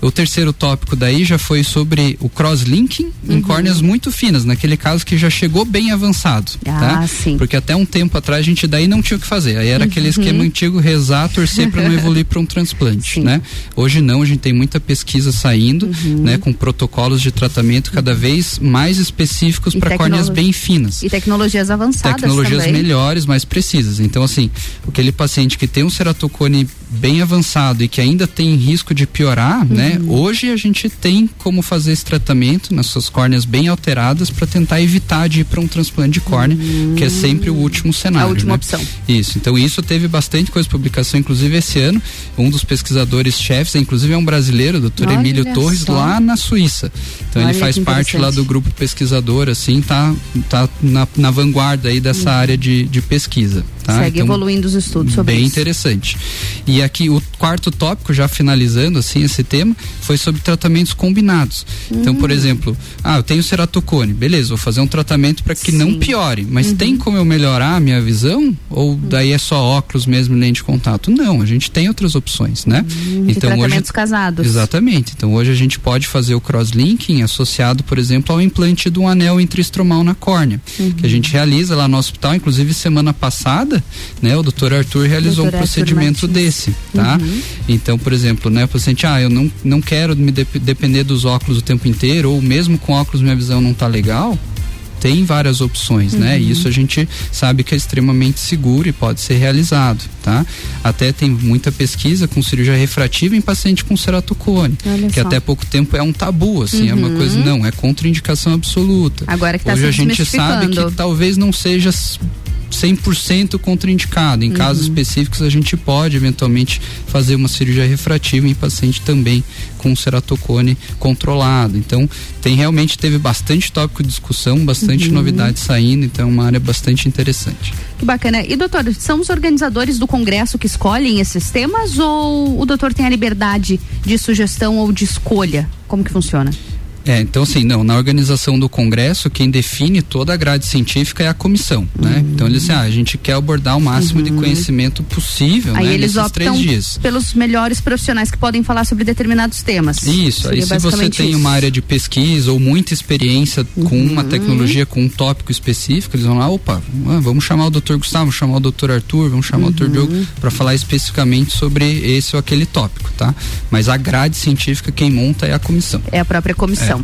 Speaker 7: O terceiro tópico daí já foi sobre o cross-linking em
Speaker 1: Uhum.
Speaker 7: córneas muito finas, naquele caso que já chegou bem avançado,
Speaker 1: Ah,
Speaker 7: tá?
Speaker 1: sim.
Speaker 7: Porque até um tempo atrás a gente daí não tinha o que fazer. Aí era aquele
Speaker 1: Uhum.
Speaker 7: esquema antigo rezar, torcer para não evoluir para um transplante, né? Hoje não, a gente tem muita pesquisa saindo,
Speaker 1: Uhum.
Speaker 7: né, com protocolos de tratamento cada vez mais específicos para córneas bem finas
Speaker 1: E tecnologias avançadas
Speaker 7: tecnologias
Speaker 1: também.
Speaker 7: melhores, mais precisas. Então, assim, aquele paciente que tem um ceratocone bem avançado e que ainda tem risco de piorar,
Speaker 1: Uhum.
Speaker 7: né? Hoje a gente tem como fazer esse tratamento nas suas córneas bem alteradas para tentar evitar de ir para um transplante de córnea, que é sempre o último cenário.
Speaker 1: A última
Speaker 7: né?
Speaker 1: opção.
Speaker 7: Isso. Então, isso teve bastante coisa de publicação, inclusive esse ano, um dos pesquisadores chefes, inclusive é um brasileiro, o doutor
Speaker 1: Olha
Speaker 7: Emílio Torres,
Speaker 1: só.
Speaker 7: lá na Suíça. Então,
Speaker 1: Olha
Speaker 7: ele faz parte lá do grupo pesquisador, assim, tá, tá na, na vanguarda aí dessa área de, de pesquisa. Tá?
Speaker 1: Uhum. Segue
Speaker 7: Então,
Speaker 1: evoluindo os estudos sobre
Speaker 7: bem
Speaker 1: isso.
Speaker 7: interessante. E aqui o quarto tópico, já finalizando assim esse tema, foi sobre tratamentos combinados. Então, por
Speaker 1: Hum.
Speaker 7: exemplo, ah, eu tenho ceratocone, beleza, vou fazer um tratamento para que não piore, mas
Speaker 1: Uhum.
Speaker 7: tem como eu melhorar a minha visão? Ou daí é só óculos mesmo, lente de contato? Não, a gente tem outras opções, né?
Speaker 1: Hum, de tratamentos casados.
Speaker 7: Exatamente. Então hoje a gente pode fazer o crosslinking associado, por exemplo, ao implante de um anel intraestromal na córnea,
Speaker 1: Uhum.
Speaker 7: que a gente realiza lá no hospital. Inclusive semana passada, né, o doutor Arthur realizou
Speaker 1: Doutor
Speaker 7: um
Speaker 1: Arthur
Speaker 7: procedimento
Speaker 1: Martins.
Speaker 7: desse, tá?
Speaker 1: Uhum.
Speaker 7: Então, por exemplo, né, o paciente, ah, eu não, não quero me dep- depender dos óculos o tempo inteiro, ou mesmo com óculos minha visão não tá legal. Tem várias opções, né?
Speaker 1: Uhum.
Speaker 7: E isso a gente sabe que é extremamente seguro e pode ser realizado, tá? Até tem muita pesquisa com cirurgia refrativa em paciente com ceratocone,
Speaker 1: Olha
Speaker 7: que
Speaker 1: só.
Speaker 7: até pouco tempo é um tabu, assim, é uma
Speaker 1: Uhum.
Speaker 7: coisa, não, é contraindicação absoluta.
Speaker 1: Agora que tá
Speaker 7: Hoje a gente sabe que talvez não seja 100% contraindicado. Em casos específicos, a gente pode eventualmente fazer uma cirurgia refrativa em paciente também com ceratocone controlado. Então, tem realmente teve bastante tópico de discussão, bastante
Speaker 1: Uhum.
Speaker 7: novidade saindo, então é uma área bastante interessante.
Speaker 1: Que bacana. E doutor, são os organizadores do congresso que escolhem esses temas ou o doutor tem a liberdade de sugestão ou de escolha? Como que funciona?
Speaker 7: É, então assim, não, na organização do congresso, quem define toda a grade científica é a comissão, né? Então eles dizem, ah, a gente quer abordar o máximo de conhecimento possível,
Speaker 1: Aí
Speaker 7: né,
Speaker 1: eles
Speaker 7: nesses
Speaker 1: optam
Speaker 7: três dias.
Speaker 1: pelos melhores profissionais que podem falar sobre determinados temas.
Speaker 7: Isso, aí
Speaker 1: Seria
Speaker 7: se você tem
Speaker 1: isso.
Speaker 7: uma área de pesquisa ou muita experiência com uma tecnologia, com um tópico específico, eles vão lá, opa, ah, vamos chamar o Dr. Gustavo, vamos chamar o Dr. Arthur, vamos chamar o Dr. Diogo para falar especificamente sobre esse ou aquele tópico, tá? Mas a grade científica quem monta é a comissão.
Speaker 1: É a própria comissão.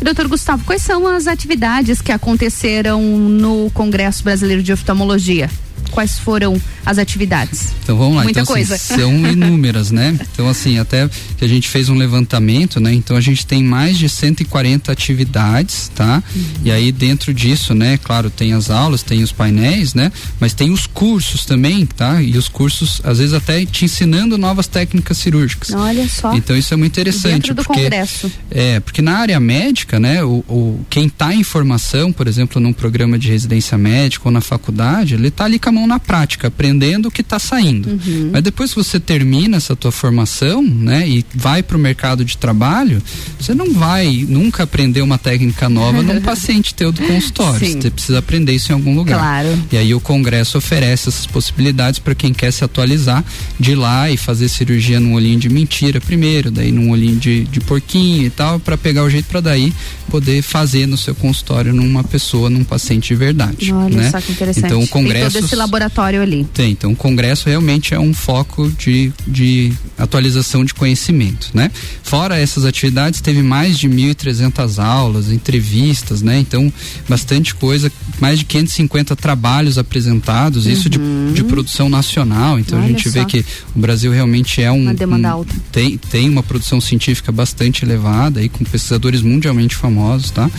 Speaker 1: E doutor Gustavo, quais são as atividades que aconteceram no Congresso Brasileiro de Oftalmologia? Quais foram as atividades?
Speaker 7: Então vamos lá,
Speaker 1: Muita
Speaker 7: então, assim,
Speaker 1: coisa.
Speaker 7: são inúmeras, né? Então assim, até que a gente fez um levantamento, né? Então a gente tem mais de 140 atividades, tá? E aí dentro disso, né, claro, tem as aulas, tem os painéis, né? Mas tem os cursos também, tá? E os cursos às vezes até te ensinando novas técnicas cirúrgicas.
Speaker 1: Olha só.
Speaker 7: Então isso é muito interessante,
Speaker 1: Dentro do
Speaker 7: porque
Speaker 1: congresso.
Speaker 7: é, porque na área médica, né, o, o quem está em formação, por exemplo, num programa de residência médica ou na faculdade, ele está ali com a mão na prática, aprendendo o que está saindo.
Speaker 1: Uhum.
Speaker 7: Mas depois que você termina essa tua formação, né, e vai para o mercado de trabalho, você não vai nunca aprender uma técnica nova num paciente teu do consultório.
Speaker 1: Sim.
Speaker 7: Você precisa aprender isso em algum lugar.
Speaker 1: Claro.
Speaker 7: E aí o congresso oferece essas possibilidades para quem quer se atualizar de ir lá e fazer cirurgia num olhinho de mentira primeiro, daí num olhinho de, de porquinho e tal, para pegar o jeito para daí poder fazer no seu consultório numa pessoa, num paciente de verdade.
Speaker 1: Olha
Speaker 7: né?
Speaker 1: só que interessante.
Speaker 7: Então o congresso
Speaker 1: laboratório ali.
Speaker 7: tem, então o congresso realmente é um foco de, de atualização de conhecimento, né? Fora essas atividades, teve mais de 1.300 aulas, entrevistas, né? Então, bastante coisa, mais de 550 trabalhos apresentados, isso de, de produção nacional, então a
Speaker 1: Olha
Speaker 7: gente vê
Speaker 1: só.
Speaker 7: que o Brasil realmente é um...
Speaker 1: Uma demanda
Speaker 7: um-
Speaker 1: alta.
Speaker 7: Tem, tem uma produção científica bastante elevada, aí, com pesquisadores mundialmente famosos, tá?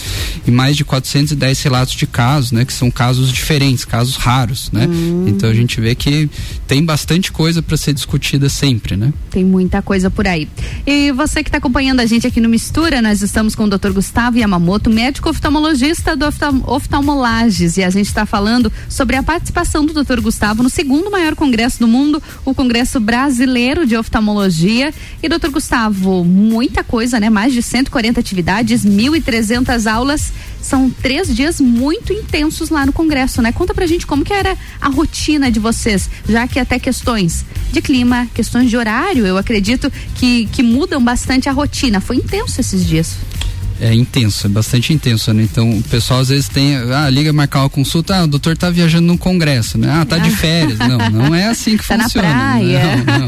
Speaker 7: E mais de 410 relatos de casos, né? Que são casos diferentes, casos raros, né?
Speaker 1: Hum.
Speaker 7: Então a gente vê que tem bastante coisa para ser discutida sempre, né?
Speaker 1: Tem muita coisa por aí. E você que está acompanhando a gente aqui no Mistura, nós estamos com o Dr. Gustavo Yamamoto, médico oftalmologista do oftal Oftalmolages, e a gente está falando sobre a participação do Dr. Gustavo no segundo maior congresso do mundo, o Congresso Brasileiro de Oftalmologia. E Dr. Gustavo, muita coisa, né? Mais de 140 atividades, 1.300 aulas. São três dias muito intensos lá no Congresso, né? Conta pra gente como que era a rotina de vocês, já que até questões de clima, questões de horário, eu acredito que, que mudam bastante a rotina. Foi intenso esses dias.
Speaker 7: É intenso, é bastante intenso, né? Então o pessoal às vezes tem, ah, liga marcar uma consulta, ah, o doutor tá viajando num congresso, né? Ah, tá de férias. Não, não é assim que
Speaker 1: Tá na
Speaker 7: funciona.
Speaker 1: praia.
Speaker 7: Não, não.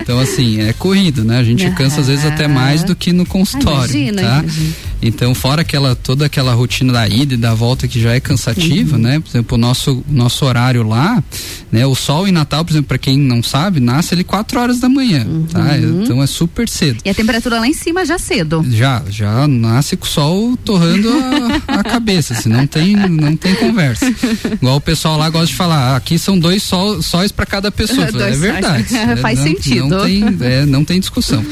Speaker 7: Então assim, é corrido, né? A gente cansa às vezes até mais do que no consultório,
Speaker 1: imagino,
Speaker 7: tá?
Speaker 1: imagino.
Speaker 7: Então, fora aquela toda aquela rotina da ida e da volta que já é cansativa,
Speaker 1: Uhum.
Speaker 7: né? Por exemplo, o nosso nosso horário lá, né? O sol em Natal, por exemplo, para quem não sabe, nasce ali 4 horas da manhã, tá?
Speaker 1: Uhum.
Speaker 7: Então é super cedo.
Speaker 1: E a temperatura lá em cima já cedo.
Speaker 7: Já, já nasce com o sol torrando a, a cabeça, assim, não tem, não tem conversa. Igual o pessoal lá gosta de falar, ah, aqui são dois sol, sóis para cada pessoa. É verdade.
Speaker 1: Faz
Speaker 7: não,
Speaker 1: sentido.
Speaker 7: Não tem, é, não tem discussão.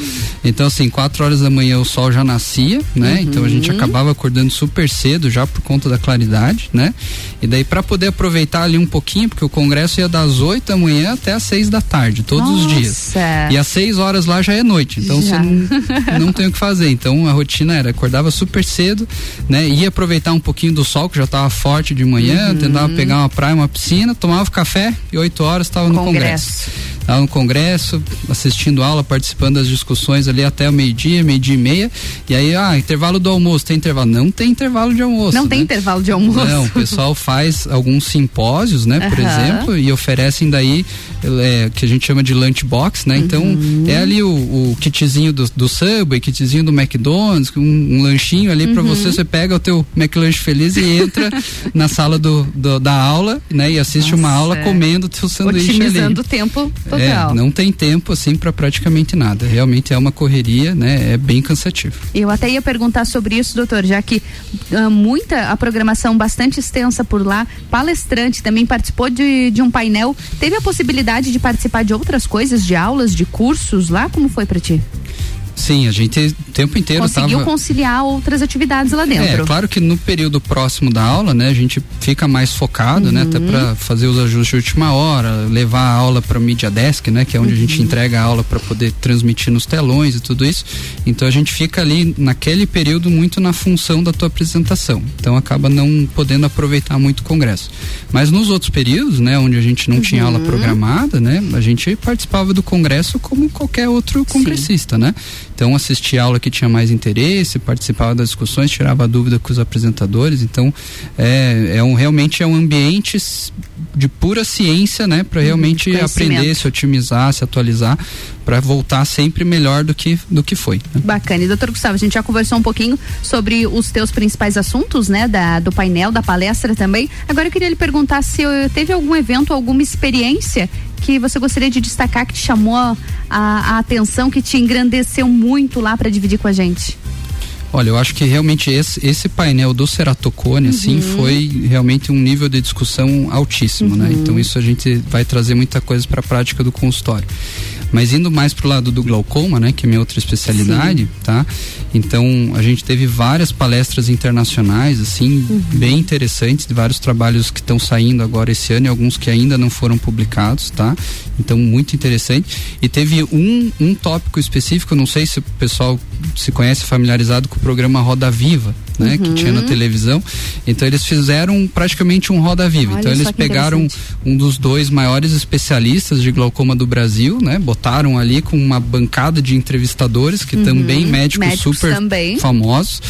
Speaker 7: Então, assim, quatro horas da manhã o sol já nascia, né? Então a gente acabava acordando super cedo já por conta da claridade, né? E daí para poder aproveitar ali um pouquinho, porque o congresso ia das 8 da manhã até as 6 da tarde, todos os dias.
Speaker 1: Nossa.
Speaker 7: E às 6 horas lá já é noite. Então
Speaker 1: Já.
Speaker 7: você não, não tem o que fazer. Então a rotina era acordava super cedo, né? Ia aproveitar um pouquinho do sol que já estava forte de manhã,
Speaker 1: Uhum.
Speaker 7: tentava pegar uma praia, uma piscina, tomava café e 8 horas estava no
Speaker 1: Congresso.
Speaker 7: Estava no congresso, assistindo aula, participando das discussões ali até o meio-dia, meio-dia e meia. E aí, ah, intervalo do almoço, tem intervalo? Não tem intervalo de almoço.
Speaker 1: Não tem
Speaker 7: né?
Speaker 1: intervalo de almoço.
Speaker 7: Não, o pessoal faz alguns simpósios, né, por
Speaker 1: Aham.
Speaker 7: exemplo, e oferecem daí é, que a gente chama de lunchbox, né? Então
Speaker 1: Uhum.
Speaker 7: é ali o, o kitzinho do, do Subway, kitzinho do McDonald's, um, um lanchinho ali
Speaker 1: Uhum.
Speaker 7: você, você pega o teu McLanche feliz e entra na sala do, do- da aula, né? E assiste uma aula
Speaker 1: é.
Speaker 7: comendo o teu sanduíche ali.
Speaker 1: Otimizando o tempo total.
Speaker 7: É, não tem tempo assim para praticamente nada. Realmente é uma correria, né? É bem cansativo.
Speaker 1: Eu até ia perguntar sobre isso, doutor, já que uh, muita a programação bastante extensa por lá, palestrante também participou de, de um painel. Teve a possibilidade de participar de outras coisas, de aulas, de cursos lá? Como foi para ti?
Speaker 7: Sim, a gente o tempo inteiro
Speaker 1: conseguiu
Speaker 7: tava...
Speaker 1: conciliar outras atividades lá dentro.
Speaker 7: É, claro que no período próximo da aula, né, a gente fica mais focado, uhum. né, até para fazer os ajustes de última hora, levar a aula para Media Desk, né, que é onde uhum. a gente uhum. entrega a aula para poder transmitir nos telões e tudo isso. Então a gente fica ali naquele período muito na função da tua apresentação. Então acaba não podendo aproveitar muito o congresso. Mas nos outros períodos, né, onde a gente não uhum. tinha aula uhum. programada, né, a gente participava do congresso como qualquer outro congressista, Sim. né? Então assistia a aula que tinha mais interesse, participava das discussões, tirava dúvida com os apresentadores. Então é, é um realmente é um ambiente de pura ciência, né, para realmente hum, aprender, se otimizar, se atualizar, para voltar sempre melhor do que do que foi.
Speaker 1: Né? Bacana. E doutor Gustavo, a gente já conversou um pouquinho sobre os teus principais assuntos, né, da, do painel, da palestra também. Agora eu queria lhe perguntar se teve algum evento, alguma experiência que você gostaria de destacar que te chamou a, a, atenção, que te engrandeceu muito lá para dividir com a gente?
Speaker 7: Olha, eu acho que realmente esse, esse painel do Ceratocone, assim, uhum. assim, foi realmente um nível de discussão altíssimo, né? uhum. né? Então isso a gente vai trazer muita coisa para a prática do consultório. Mas indo mais pro lado do glaucoma, né, que é minha outra especialidade, Sim. tá? Então, a gente teve várias palestras internacionais, assim, uhum. bem interessantes, de vários trabalhos que estão saindo agora esse ano e alguns que ainda não foram publicados, tá? Então, muito interessante. E teve um, um tópico específico, não sei se o pessoal se conhece familiarizado com o programa Roda Viva, né, uhum. que tinha na televisão. Então eles fizeram praticamente um Roda Viva. Olha então eles pegaram um dos dois maiores especialistas de glaucoma do Brasil, né, botaram ali com uma bancada de entrevistadores que uhum. também médicos, médicos super também. famosos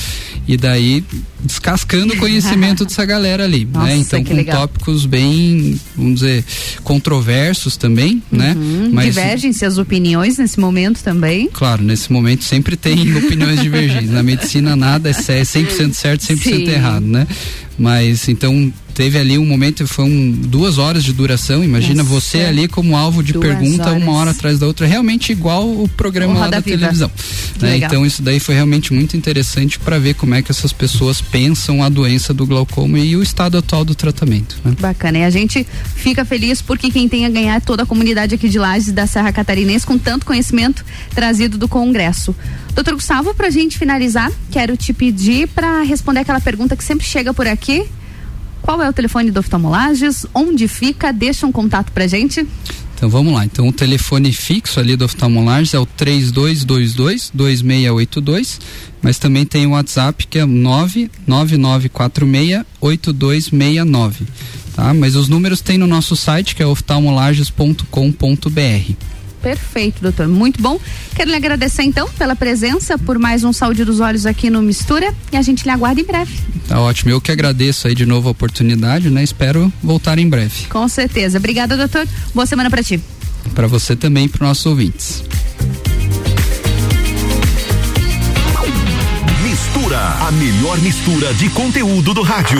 Speaker 7: e daí descascando o conhecimento dessa galera ali, né? Nossa, né? Então com legal. tópicos bem, vamos dizer, controversos também, né?
Speaker 1: uhum. né? Mas divergem-se as opiniões nesse momento também.
Speaker 7: Claro, nesse momento sempre tem opiniões divergentes. Na medicina nada é 100% certo, 100% Sim. errado, né? Mas então teve ali um momento, foi um, duas horas de duração. Imagina Nossa. você ali como alvo de duas pergunta, horas. uma hora atrás da outra, realmente igual o programa lá da televisão. Né? Então isso daí foi realmente muito interessante para ver como é que essas pessoas pensam a doença do glaucoma e o estado atual do tratamento. Né?
Speaker 1: Bacana. E a gente fica feliz porque quem tem a ganhar é toda a comunidade aqui de Lages da Serra Catarinense com tanto conhecimento trazido do Congresso. Doutor Gustavo, para a gente finalizar, quero te pedir para responder aquela pergunta que sempre chega por aqui qual é o telefone do Oftalmolages? Onde fica? Deixa um contato pra gente.
Speaker 7: Então vamos lá. Então o telefone fixo ali do Oftalmolages é o 3222 2682, mas também tem o WhatsApp que é 99946 8269. Tá? Mas os números tem no nosso site que é oftalmolages.com.br.
Speaker 1: Perfeito, doutor. Muito bom. Quero lhe agradecer então pela presença, por mais um saúde dos olhos aqui no Mistura e a gente lhe aguarda em breve.
Speaker 7: Tá ótimo. Eu que agradeço aí de novo a oportunidade, né? Espero voltar em breve.
Speaker 1: Com certeza. Obrigada, doutor. Boa semana para ti.
Speaker 7: Para você também e para nossos ouvintes.
Speaker 10: Mistura, a melhor mistura de conteúdo do rádio.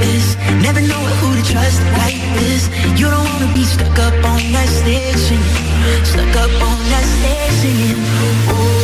Speaker 10: this, never know who to trust like this. You don't wanna be stuck up on that stage stuck up on that stage singing.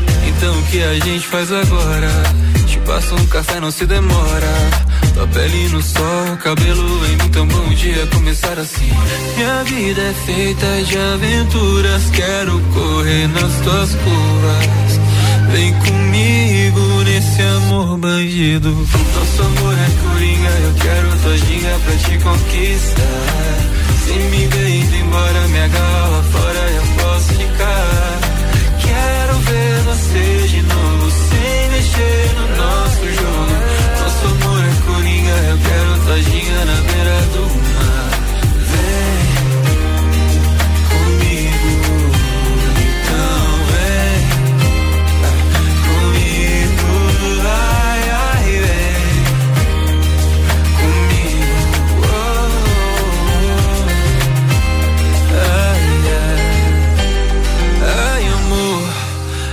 Speaker 13: então o que a gente faz agora? Te passo um café, não se demora. Tua pele no sol, cabelo em mim, tão bom dia começar assim. Minha vida é feita de aventuras, quero correr nas tuas curvas. Vem comigo nesse amor bandido. Nosso amor é coringa, eu quero tua pra te conquistar. Se me indo embora, me agarra fora,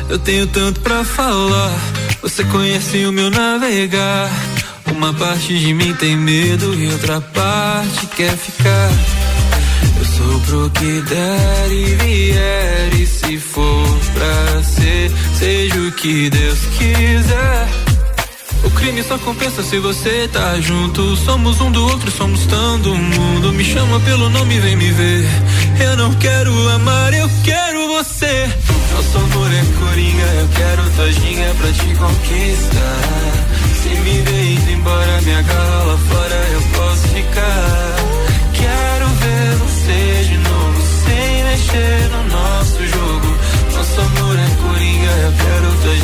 Speaker 13: eu tenho tanto pra falar. Você conhece o meu navegar. Uma parte de mim tem medo e outra parte quer ficar. Eu sou pro que der e vier. E se for pra ser, seja o que Deus quiser. O crime só compensa se você tá junto. Somos um do outro, somos do mundo. Me chama pelo nome, vem me ver. Eu não quero amar, eu quero você. Nosso amor é coringa, eu quero tua ginga pra te conquistar. Se me ver indo embora, me agarra fora, eu posso ficar. Quero ver você de novo, sem mexer no nosso jogo. Nosso amor é coringa, eu quero tua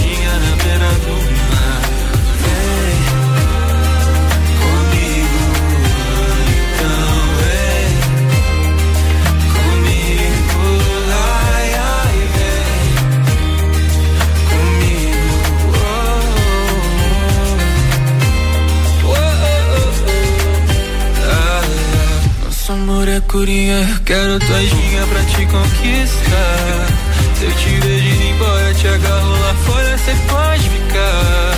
Speaker 13: amor é coringa, quero tua ginga pra te conquistar. Se eu te vejo indo embora, te agarro lá fora, cê pode ficar.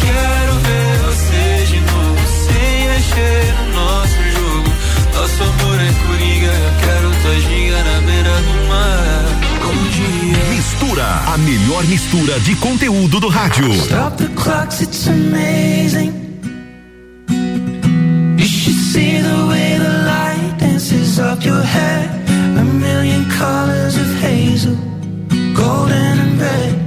Speaker 13: Quero ver você de novo, sem mexer no nosso jogo. Nosso amor é coringa, eu quero tua ginga na beira do mar.
Speaker 10: Mistura, a melhor mistura de conteúdo do rádio.
Speaker 14: Stop the clocks, it's amazing. You should see the way the light dances up your hair. A million colors of hazel, golden and red.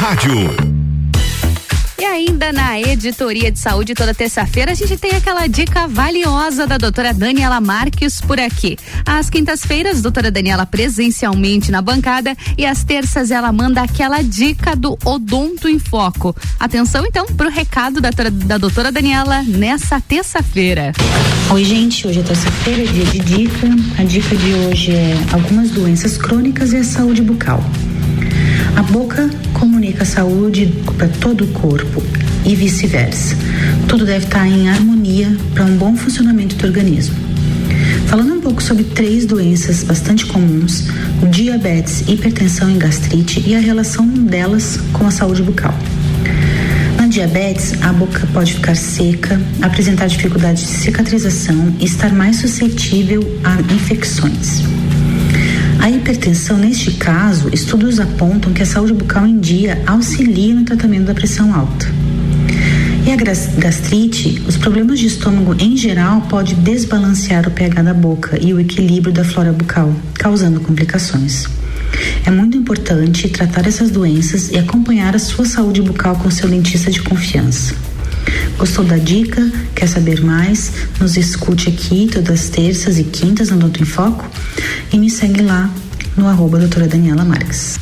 Speaker 10: Rádio.
Speaker 1: E ainda na editoria de saúde, toda terça-feira, a gente tem aquela dica valiosa da doutora Daniela Marques por aqui. Às quintas-feiras, doutora Daniela presencialmente na bancada e às terças ela manda aquela dica do Odonto em Foco. Atenção então pro recado da, da doutora Daniela nessa terça-feira.
Speaker 15: Oi, gente, hoje é terça-feira, dia de dica. A dica de hoje é algumas doenças crônicas e a saúde bucal. A boca comunica a saúde para todo o corpo e vice-versa. Tudo deve estar em harmonia para um bom funcionamento do organismo. Falando um pouco sobre três doenças bastante comuns: o diabetes, hipertensão e gastrite e a relação delas com a saúde bucal. Na diabetes, a boca pode ficar seca, apresentar dificuldade de cicatrização e estar mais suscetível a infecções. A hipertensão, neste caso, estudos apontam que a saúde bucal em dia auxilia no tratamento da pressão alta. E a gastrite, os problemas de estômago em geral pode desbalancear o pH da boca e o equilíbrio da flora bucal, causando complicações. É muito importante tratar essas doenças e acompanhar a sua saúde bucal com seu dentista de confiança. Gostou da dica? Quer saber mais? Nos escute aqui todas as terças e quintas no Doutor em Foco e me segue lá no arroba doutora Daniela Marques.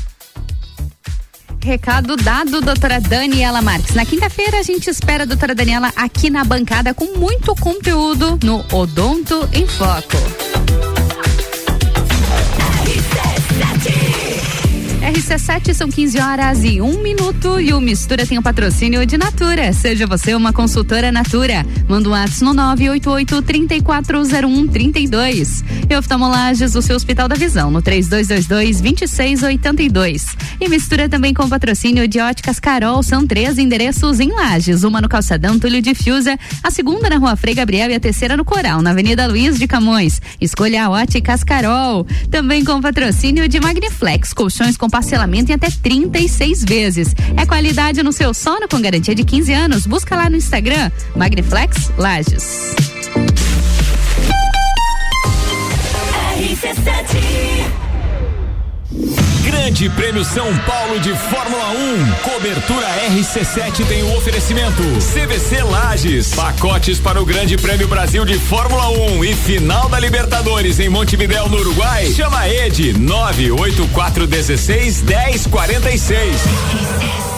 Speaker 1: Recado dado, doutora Daniela Marques. Na quinta-feira a gente espera a doutora Daniela aqui na bancada com muito conteúdo no Odonto em Foco. RC7 são 15 horas e um minuto e o Mistura tem o patrocínio de Natura. Seja você uma consultora Natura. Manda um WhatsApp no 988 340132. E oftalmolages, o seu Hospital da Visão, no 3222 2682. E mistura também com o patrocínio de Óticas Carol. São três endereços em Lages: uma no Calçadão Túlio de a segunda na Rua Frei Gabriel e a terceira no Coral, na Avenida Luiz de Camões. Escolha a Óticas Carol. Também com o patrocínio de Magniflex, colchões com parcelamento em até 36 vezes. É qualidade no seu sono com garantia de 15 anos. Busca lá no Instagram, Magniflex Lages.
Speaker 4: Grande Prêmio São Paulo de Fórmula 1. Cobertura RC7 tem o oferecimento. CVC Lages. Pacotes para o Grande Prêmio Brasil de Fórmula 1 e final da Libertadores em Montevidéu, no Uruguai. Chama Ed 98416 1046.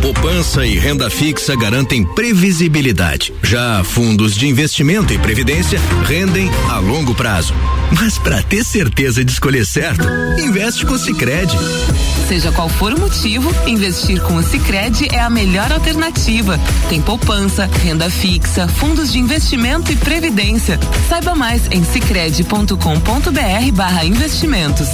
Speaker 16: Poupança e renda fixa garantem previsibilidade. Já fundos de investimento e previdência rendem a longo prazo. Mas para ter certeza de escolher certo, investe com o Sicredi.
Speaker 17: Seja qual for o motivo, investir com o Sicredi é a melhor alternativa. Tem poupança, renda fixa, fundos de investimento e previdência. Saiba mais em sicredi.com.br/barra investimentos.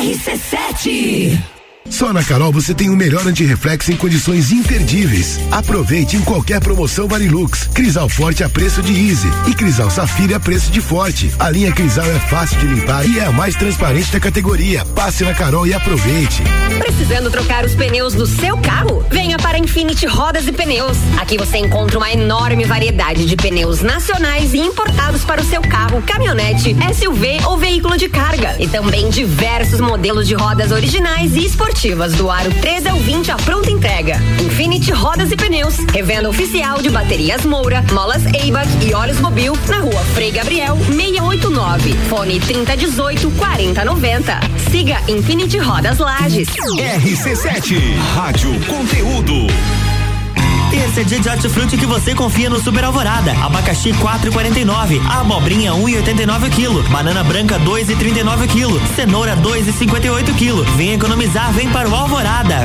Speaker 18: RC7 só na Carol você tem o melhor antirreflexo em condições imperdíveis. Aproveite em qualquer promoção Varilux. Crisal Forte a preço de Easy e Crisal Safira a preço de Forte. A linha Crisal é fácil de limpar e é a mais transparente da categoria. Passe na Carol e aproveite.
Speaker 12: Precisando trocar os pneus do seu carro? Venha para Infinity Rodas e Pneus. Aqui você encontra uma enorme variedade de pneus nacionais e importados para o seu carro, caminhonete, SUV ou veículo de carga. E também diversos modelos de rodas originais e esportivas esportivas do aro 13 ao 20 a pronta entrega. Infinity Rodas e Pneus, revenda oficial de baterias Moura, molas Eibach e óleos Mobil na rua Frei Gabriel 689. Fone 3018 4090. Siga Infinity Rodas Lages.
Speaker 10: RC7 Rádio Conteúdo.
Speaker 19: Terça é dia de hortifruti que você confia no Super Alvorada. Abacaxi 4,49, abobrinha 1,89 o quilo, banana branca 2,39 o quilo, cenoura 2,58 o quilo. Vem economizar, vem para o Alvorada.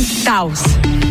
Speaker 20: Taos.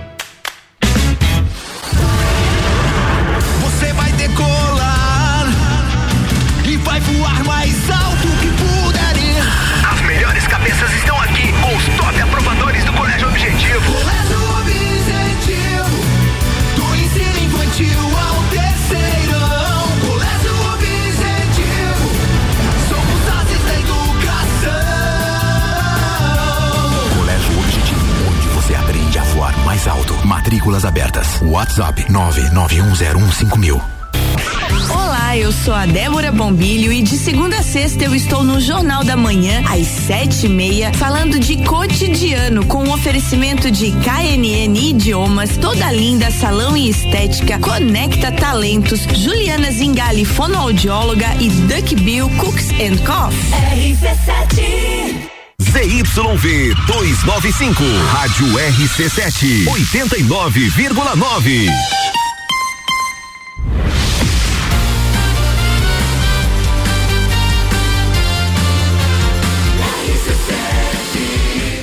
Speaker 21: Mais alto.
Speaker 22: Matrículas abertas. WhatsApp 991015000.
Speaker 23: Olá, eu sou a Débora Bombilho e de segunda a sexta eu estou no Jornal da Manhã, às sete e meia, falando de cotidiano, com um oferecimento de KNN Idiomas, Toda Linda Salão e Estética, Conecta Talentos, Juliana Zingali, fonoaudióloga e Duck Bill Cooks and Coffee.
Speaker 21: RC7
Speaker 24: ZYV 295, Rádio RC7, 89,9.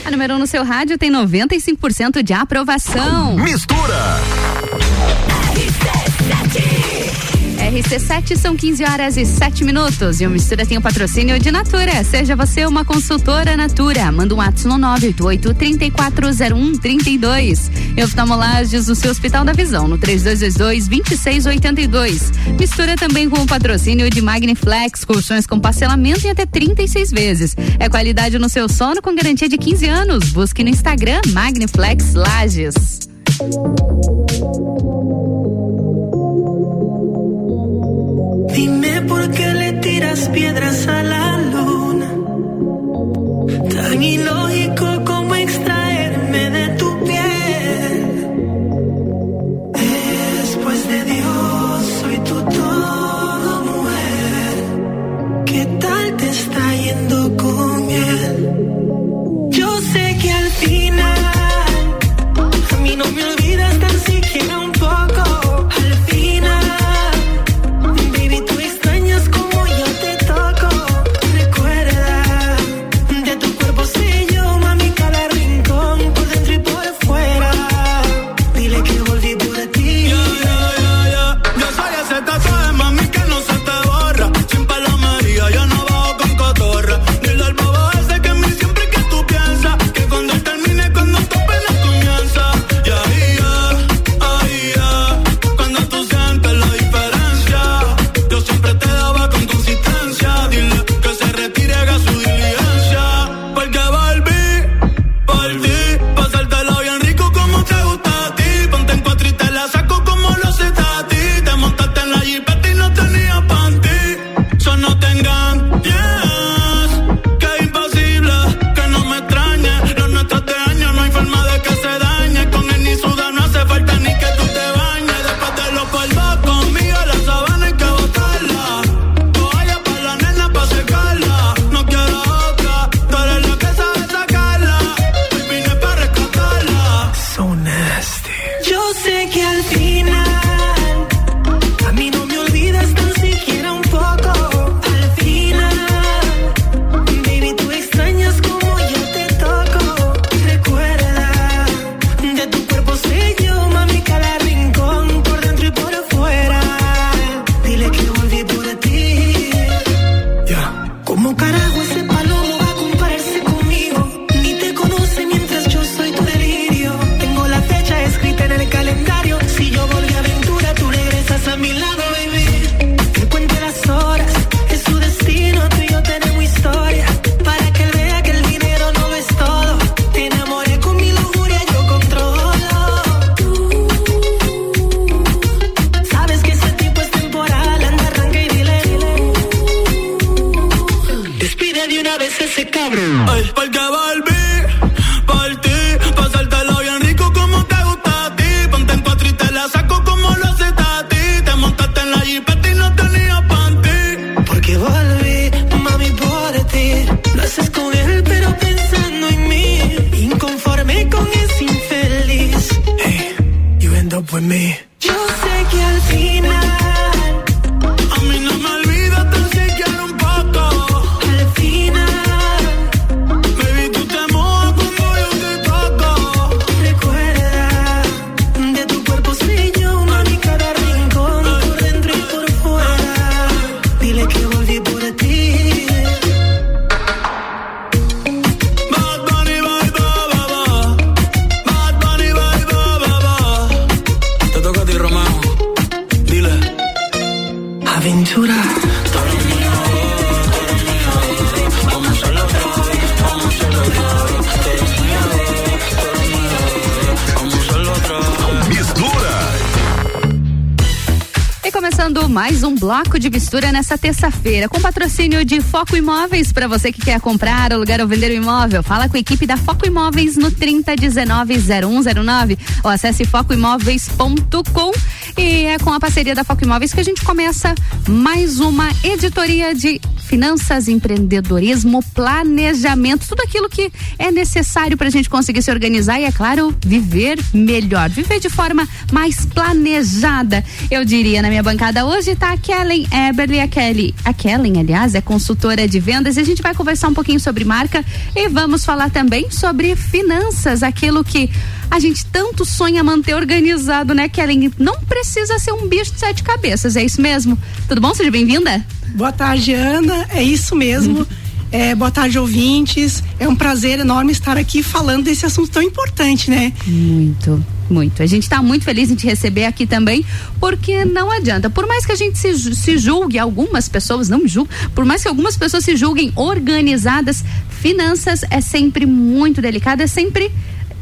Speaker 1: A número 1 um no seu rádio tem 95% de aprovação.
Speaker 24: Mistura!
Speaker 1: RC7 são 15 horas e 7 minutos. E o Mistura tem o patrocínio de Natura. Seja você uma consultora Natura. Manda um ato no 988-340132. E oftalmolages, o seu Hospital da Visão, no 3222-2682. Mistura também com o patrocínio de Magniflex, colchões com parcelamento em até 36 vezes. É qualidade no seu sono com garantia de 15 anos. Busque no Instagram Magniflex Lages.
Speaker 21: Dime por qué le tiras piedras a la luna. Tan ilógico como extraerme de tu piel. Después de Dios, soy tu todo, mujer. ¿Qué tal te está yendo con
Speaker 1: bloco de mistura nessa terça-feira, com patrocínio de Foco Imóveis, para você que quer comprar, alugar ou vender um imóvel. Fala com a equipe da Foco Imóveis no 3019-0109 ou acesse focoimóveis.com. E é com a parceria da Foco Imóveis que a gente começa mais uma editoria de finanças, empreendedorismo, planejamento, tudo aquilo que é necessário para a gente conseguir se organizar e, é claro, viver melhor, viver de forma mais planejada. Eu diria, na minha bancada hoje está a Kellen Eberly, a Kelly, a Kellen, aliás, é consultora de vendas e a gente vai conversar um pouquinho sobre marca e vamos falar também sobre finanças, aquilo que a gente tanto sonha manter organizado, né, Kellen? Não precisa ser um bicho de sete cabeças, é isso mesmo? Tudo bom? Seja bem-vinda.
Speaker 25: Boa tarde, Ana. É isso mesmo. É, boa tarde, ouvintes. É um prazer enorme estar aqui falando desse assunto tão importante, né?
Speaker 1: Muito, muito. A gente está muito feliz em te receber aqui também, porque não adianta. Por mais que a gente se, se julgue, algumas pessoas não julgam, por mais que algumas pessoas se julguem organizadas, finanças é sempre muito delicado, é sempre.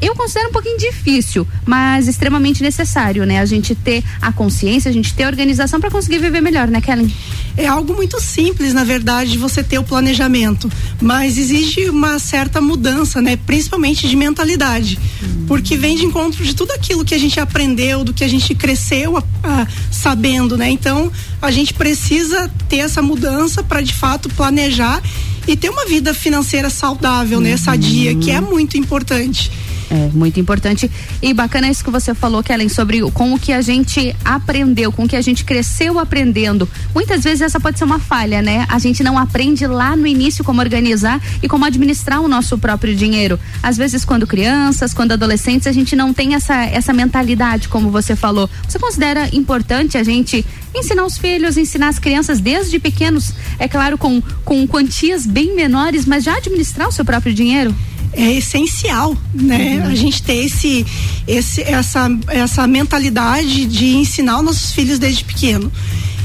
Speaker 1: Eu considero um pouquinho difícil, mas extremamente necessário, né? A gente ter a consciência, a gente ter a organização para conseguir viver melhor, né, Kellen?
Speaker 25: É algo muito simples, na verdade, você ter o planejamento, mas exige uma certa mudança, né? Principalmente de mentalidade, porque vem de encontro de tudo aquilo que a gente aprendeu, do que a gente cresceu ah, sabendo, né? Então, a gente precisa ter essa mudança para de fato planejar e ter uma vida financeira saudável, né? Sadia, que é muito importante.
Speaker 1: É muito importante e bacana isso que você falou, Kellen, sobre com o que a gente aprendeu, com o que a gente cresceu aprendendo. Muitas vezes essa pode ser uma falha, né? A gente não aprende lá no início como organizar e como administrar o nosso próprio dinheiro. Às vezes, quando crianças, quando adolescentes, a gente não tem essa, essa mentalidade, como você falou. Você considera importante a gente ensinar os filhos, ensinar as crianças desde pequenos, é claro, com, com quantias bem menores, mas já administrar o seu próprio dinheiro?
Speaker 25: É essencial, né? A gente ter esse, esse, essa, essa mentalidade de ensinar os nossos filhos desde pequeno.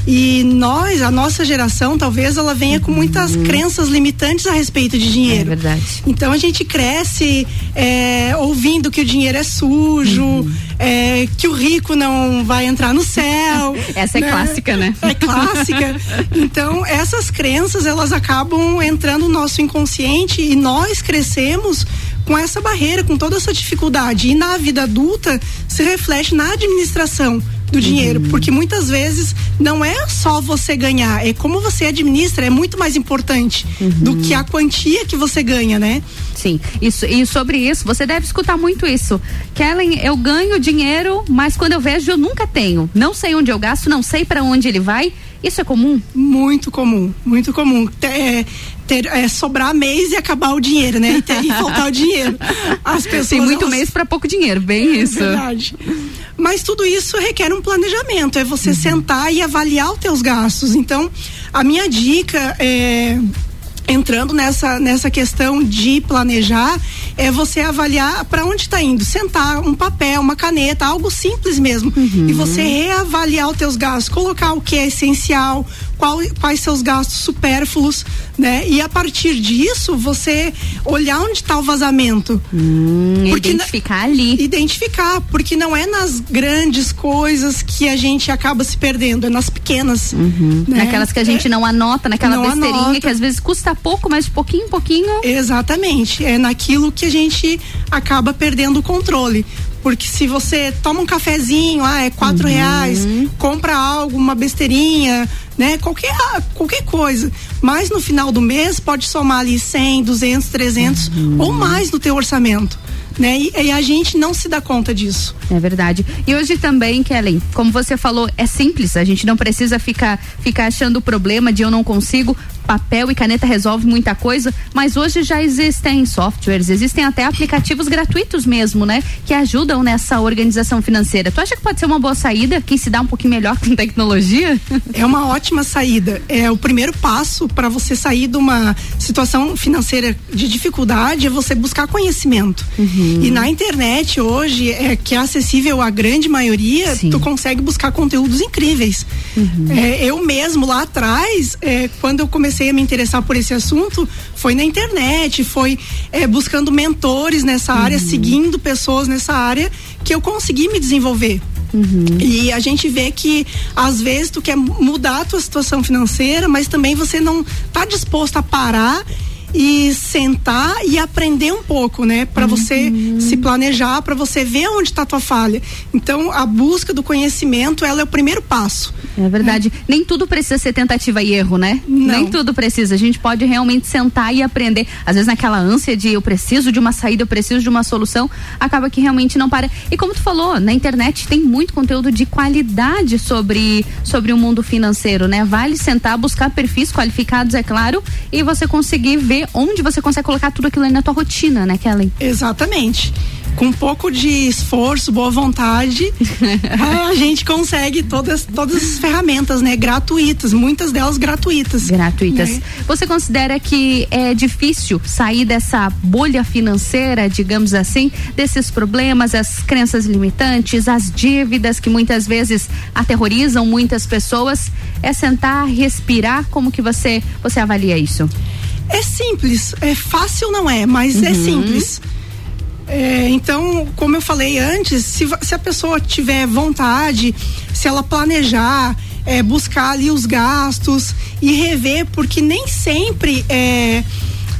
Speaker 25: E nós, a nossa geração, talvez ela venha com muitas crenças limitantes a respeito de dinheiro.
Speaker 1: É verdade.
Speaker 25: Então a gente cresce é, ouvindo que o dinheiro é sujo, é, que o rico não vai entrar no céu.
Speaker 1: Essa é clássica, né?
Speaker 25: É clássica. Então essas crenças elas acabam entrando no nosso inconsciente e nós crescemos com essa barreira, com toda essa dificuldade. E na vida adulta se reflete na administração do dinheiro, porque muitas vezes não é só você ganhar, é como você administra, é muito mais importante do que a quantia que você ganha, né?
Speaker 1: Sim, isso, e sobre isso, você deve escutar muito isso. Kellen, eu ganho dinheiro, mas quando eu vejo, eu nunca tenho. Não sei onde eu gasto, não sei para onde ele vai. Isso é comum?
Speaker 25: Muito comum, muito comum. É, ter, é, sobrar mês e acabar o dinheiro, né? E, ter, e faltar o dinheiro. As pessoas,
Speaker 1: Tem muito
Speaker 25: elas-
Speaker 1: mês para pouco dinheiro, bem
Speaker 25: É
Speaker 1: isso.
Speaker 25: verdade. Mas tudo isso requer um planejamento, é
Speaker 1: Uhum.
Speaker 25: você sentar e avaliar os teus gastos. Então, a minha dica é entrando nessa, nessa questão de planejar é você avaliar para onde está indo, sentar um papel, uma caneta, algo simples mesmo,
Speaker 1: Uhum.
Speaker 25: e você reavaliar os teus gastos, colocar o que é essencial, qual, quais seus gastos supérfluos, né? E a partir disso você olhar onde está o vazamento.
Speaker 1: Hum,
Speaker 25: Porque
Speaker 1: identificar ali.
Speaker 25: Identificar, porque não é nas grandes coisas que a gente acaba se perdendo, é nas pequenas. né?
Speaker 1: Uhum. Naquelas que a gente
Speaker 25: É-
Speaker 1: não anota, naquela
Speaker 25: Não
Speaker 1: besteirinha
Speaker 25: anota.
Speaker 1: que às vezes custa pouco, mas de pouquinho em pouquinho.
Speaker 25: Exatamente. É naquilo que a gente acaba perdendo o controle. Porque se você toma um cafezinho, ah, é quatro
Speaker 1: Uhum.
Speaker 25: reais, compra algo, uma besteirinha, né? Qualquer, qualquer coisa. Mas no final do mês pode somar ali 100, 200, 300
Speaker 1: Uhum.
Speaker 25: ou mais no teu orçamento. Né? E, e a gente não se dá conta disso.
Speaker 1: É verdade. E hoje também, Kellen, como você falou, é simples. A gente não precisa ficar, ficar achando o problema de eu não consigo. Papel e caneta resolve muita coisa, mas hoje já existem softwares, existem até aplicativos gratuitos mesmo, né? Que ajudam nessa organização financeira. Tu acha que pode ser uma boa saída? Quem se dá um pouquinho melhor com tecnologia?
Speaker 25: É uma ótima saída. É o primeiro passo para você sair de uma situação financeira de dificuldade é você buscar conhecimento. E na internet hoje, é, que é acessível à grande maioria, tu consegue buscar conteúdos incríveis. É, eu mesmo lá atrás, é, quando eu comecei a me interessar por esse assunto, foi na internet, foi é, buscando mentores nessa área, seguindo pessoas nessa área, que eu consegui me desenvolver. E a gente vê que às vezes tu quer mudar a tua situação financeira, mas também você não tá disposto a parar e sentar e aprender um pouco, né, Para você se planejar, para você ver onde está tua falha. Então, a busca do conhecimento, ela é o primeiro passo.
Speaker 1: É verdade. Nem tudo precisa ser tentativa e erro, né? Nem tudo precisa. A gente pode realmente sentar e aprender. Às vezes naquela ânsia de eu preciso de uma saída, eu preciso de uma solução, acaba que realmente não para. E como tu falou, na internet tem muito conteúdo de qualidade sobre sobre o mundo financeiro, né? Vale sentar, buscar perfis qualificados, é claro, e você conseguir ver onde você consegue colocar tudo aquilo aí na tua rotina, né, Kellen?
Speaker 25: Exatamente. Com um pouco de esforço, boa vontade, a gente consegue todas, todas as ferramentas, né? Gratuitas, muitas delas gratuitas.
Speaker 1: Gratuitas.
Speaker 25: né?
Speaker 1: Você considera que é difícil sair dessa bolha financeira, digamos assim, desses problemas, as crenças limitantes, as dívidas que muitas vezes aterrorizam muitas pessoas? É sentar, respirar? Como que você você avalia isso?
Speaker 25: É simples, é fácil não é, mas é
Speaker 1: Uhum.
Speaker 25: simples. É, então, como eu falei antes, se, se a pessoa tiver vontade, se ela planejar, é, buscar ali os gastos e rever, porque nem sempre é,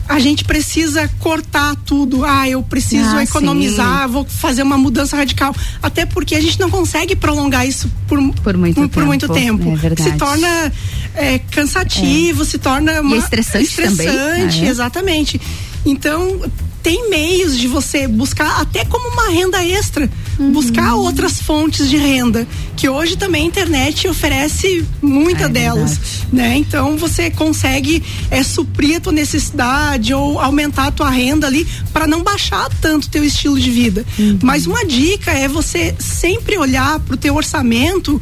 Speaker 25: a gente precisa cortar tudo. Ah, eu preciso
Speaker 1: Ah,
Speaker 25: economizar, vou fazer uma mudança radical. Até porque a gente não consegue prolongar isso por,
Speaker 1: por muito
Speaker 25: por, por muito
Speaker 1: tempo.
Speaker 25: tempo.
Speaker 1: É.
Speaker 25: Se torna é, cansativo, se torna uma,
Speaker 1: E é estressante também.
Speaker 25: estressante,
Speaker 1: Ah, é?
Speaker 25: exatamente. Então, tem meios de você buscar até como uma renda extra,
Speaker 1: Uhum.
Speaker 25: buscar outras fontes de renda, que hoje também a internet oferece muita
Speaker 1: É
Speaker 25: delas, né? Então você consegue é, suprir a tua necessidade ou aumentar a tua renda ali para não baixar tanto teu estilo de vida.
Speaker 1: Uhum.
Speaker 25: Mas uma dica é você sempre olhar pro teu orçamento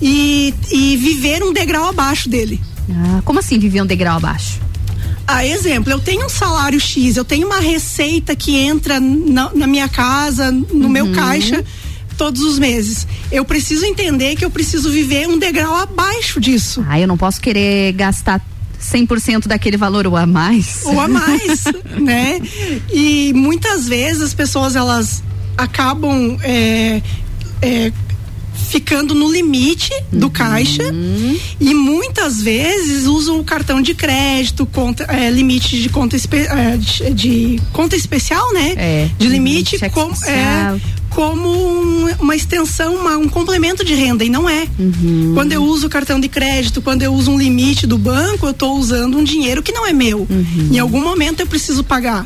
Speaker 25: e, e viver um degrau abaixo dele.
Speaker 1: Ah, como assim viver um degrau abaixo?
Speaker 25: Ah, exemplo, eu tenho um salário X, eu tenho uma receita que entra na, na minha casa, no meu
Speaker 1: Uhum.
Speaker 25: caixa, todos os meses. Eu preciso entender que eu preciso viver um degrau abaixo disso.
Speaker 1: Ah, eu não posso querer gastar 100% daquele valor ou a mais.
Speaker 25: Ou a mais, né? E muitas vezes as pessoas elas acabam é, é, ficando no limite do
Speaker 1: Uhum.
Speaker 25: caixa e muitas vezes usam o cartão de crédito, conta, é, limite de conta, espe- é, de, de conta especial, né?
Speaker 1: É.
Speaker 25: De limite
Speaker 1: especial.
Speaker 25: é, como um- uma extensão, uma- um complemento de renda e não é.
Speaker 1: Uhum.
Speaker 25: Quando eu uso o cartão de crédito, quando eu uso um limite do banco, eu estou usando um dinheiro que não é meu.
Speaker 1: Uhum.
Speaker 25: Em algum momento eu preciso pagar.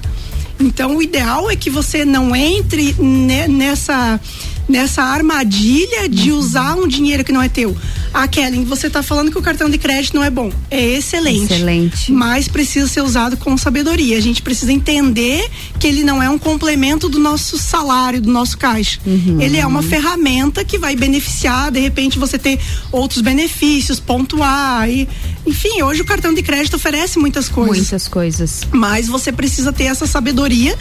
Speaker 25: Então o ideal é que você não entre ne- nessa nessa armadilha de usar um dinheiro que não é teu. Ah, Kellen, você está falando que o cartão de crédito não é bom. É excelente.
Speaker 1: Excelente.
Speaker 25: Mas precisa ser usado com sabedoria. A gente precisa entender que ele não é um complemento do nosso salário, do nosso caixa.
Speaker 1: Uhum.
Speaker 25: Ele é uma ferramenta que vai beneficiar, de repente, você ter outros benefícios, pontuar e Enfim, hoje o cartão de crédito oferece muitas coisas.
Speaker 1: Muitas coisas.
Speaker 25: Mas você precisa ter essa sabedoria,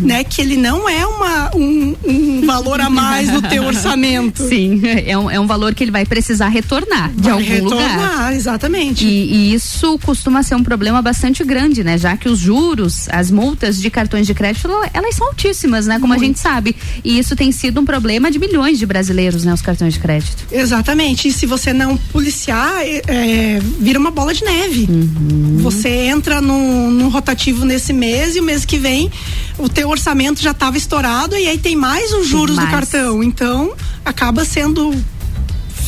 Speaker 25: né? Que ele não é uma, um, um valor a mais no teu orçamento.
Speaker 1: Sim, é um, é um valor que ele vai precisar retornar de
Speaker 25: Vai
Speaker 1: algum
Speaker 25: retornar,
Speaker 1: lugar.
Speaker 25: exatamente.
Speaker 1: E, e isso costuma ser um problema bastante grande, né? Já que os juros, as multas de cartões de crédito, ela- elas são altíssimas, né? Como a gente sabe. E isso tem sido um problema de milhões de brasileiros, né? Os cartões de crédito.
Speaker 25: Exatamente. E se você não policiar, é, é, vira uma bola de neve.
Speaker 1: Uhum.
Speaker 25: Você entra num, num rotativo nesse mês e o mês que vem o teu orçamento já estava estourado e aí tem mais os juros
Speaker 1: mais.
Speaker 25: do cartão. Então acaba sendo.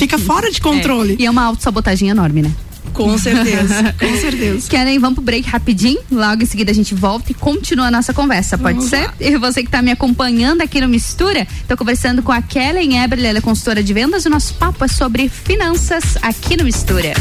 Speaker 25: Fica fora de controle.
Speaker 1: É, E é uma autossabotagem enorme, né?
Speaker 25: Com certeza, com certeza.
Speaker 1: Karen, vamos pro break rapidinho. Logo em seguida a gente volta e continua a nossa conversa, pode
Speaker 25: Vamos
Speaker 1: ser?
Speaker 25: lá.
Speaker 1: E você que tá me acompanhando aqui no Mistura, tô conversando com a Kellen Eberle, ela é consultora de vendas e o nosso papo é sobre finanças aqui no Mistura.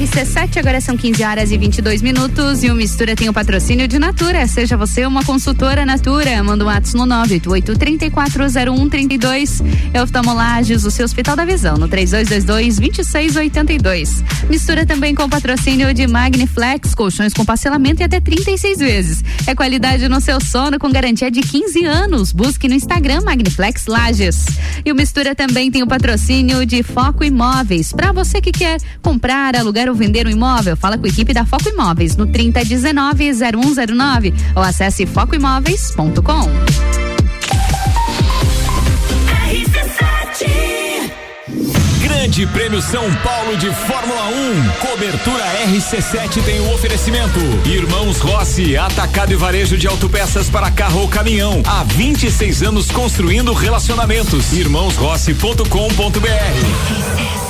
Speaker 1: RC7, agora são 15 horas e 22 minutos e o Mistura tem o patrocínio de Natura. Seja você uma consultora Natura, manda um WhatsApp no 988-340132. É Oftalmolages, o seu Hospital da Visão, no 3222-2682. Mistura também com o patrocínio de Magniflex, colchões com parcelamento e até 36 vezes. É qualidade no seu sono com garantia de 15 anos. Busque no Instagram Magniflex Lages. E o Mistura também tem o patrocínio de Foco Imóveis. Para você que quer comprar, alugar ou vender um imóvel, fala com a equipe da Foco Imóveis no 3019-0109 ou acesse focoimóveis.com.
Speaker 4: Grande Prêmio São Paulo de Fórmula 1. Cobertura RC7 tem o oferecimento. Irmãos Rossi, atacado e varejo de autopeças para carro ou caminhão. Há 26 anos construindo relacionamentos. Irmãosrossi.com.br.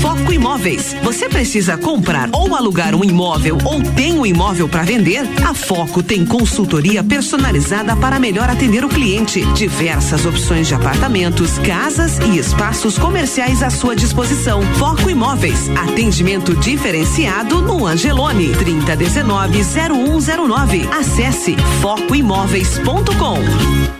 Speaker 26: Foco Imóveis. Você precisa comprar ou alugar um imóvel ou tem um imóvel para vender? A Foco tem consultoria personalizada para melhor atender o cliente. Diversas opções de apartamentos, casas e espaços comerciais à sua disposição. Foco Imóveis. Atendimento diferenciado no Angelone. 3019-0109. Acesse focoimóveis.com.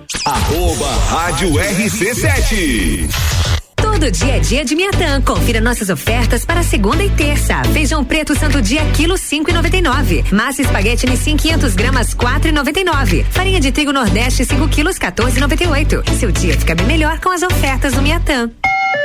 Speaker 27: Arroba Rádio RC7.
Speaker 12: Todo dia é dia de Miatã. Confira nossas ofertas para segunda e terça. Feijão preto santo dia, quilo cinco e noventa e nove. Massa espaguete Nissin 500 gramas, quatro e noventa e nove. Farinha de trigo Nordeste, 5 quilos, 14 e noventa e oito. Seu dia fica bem melhor com as ofertas do Miatã.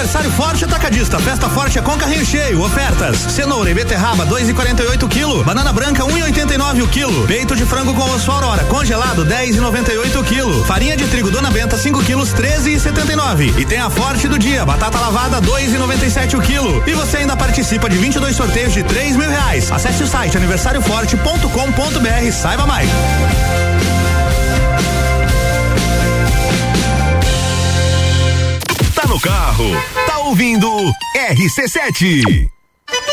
Speaker 5: Aniversário Forte Atacadista. Festa Forte é com carrinho cheio. Ofertas: cenoura e beterraba 2,48 kg. Banana branca 1,89 o quilo. Peito de frango com osso aurora congelado 10,98 kg. Farinha de trigo Dona Benta 5 quilos 13,79. E tem a Forte do dia. Batata lavada 2,97 o quilo. E você ainda participa de 22 sorteios de 3 mil reais. Acesse o site aniversarioforte.com.br. Saiba mais.
Speaker 10: No carro, tá ouvindo RC7.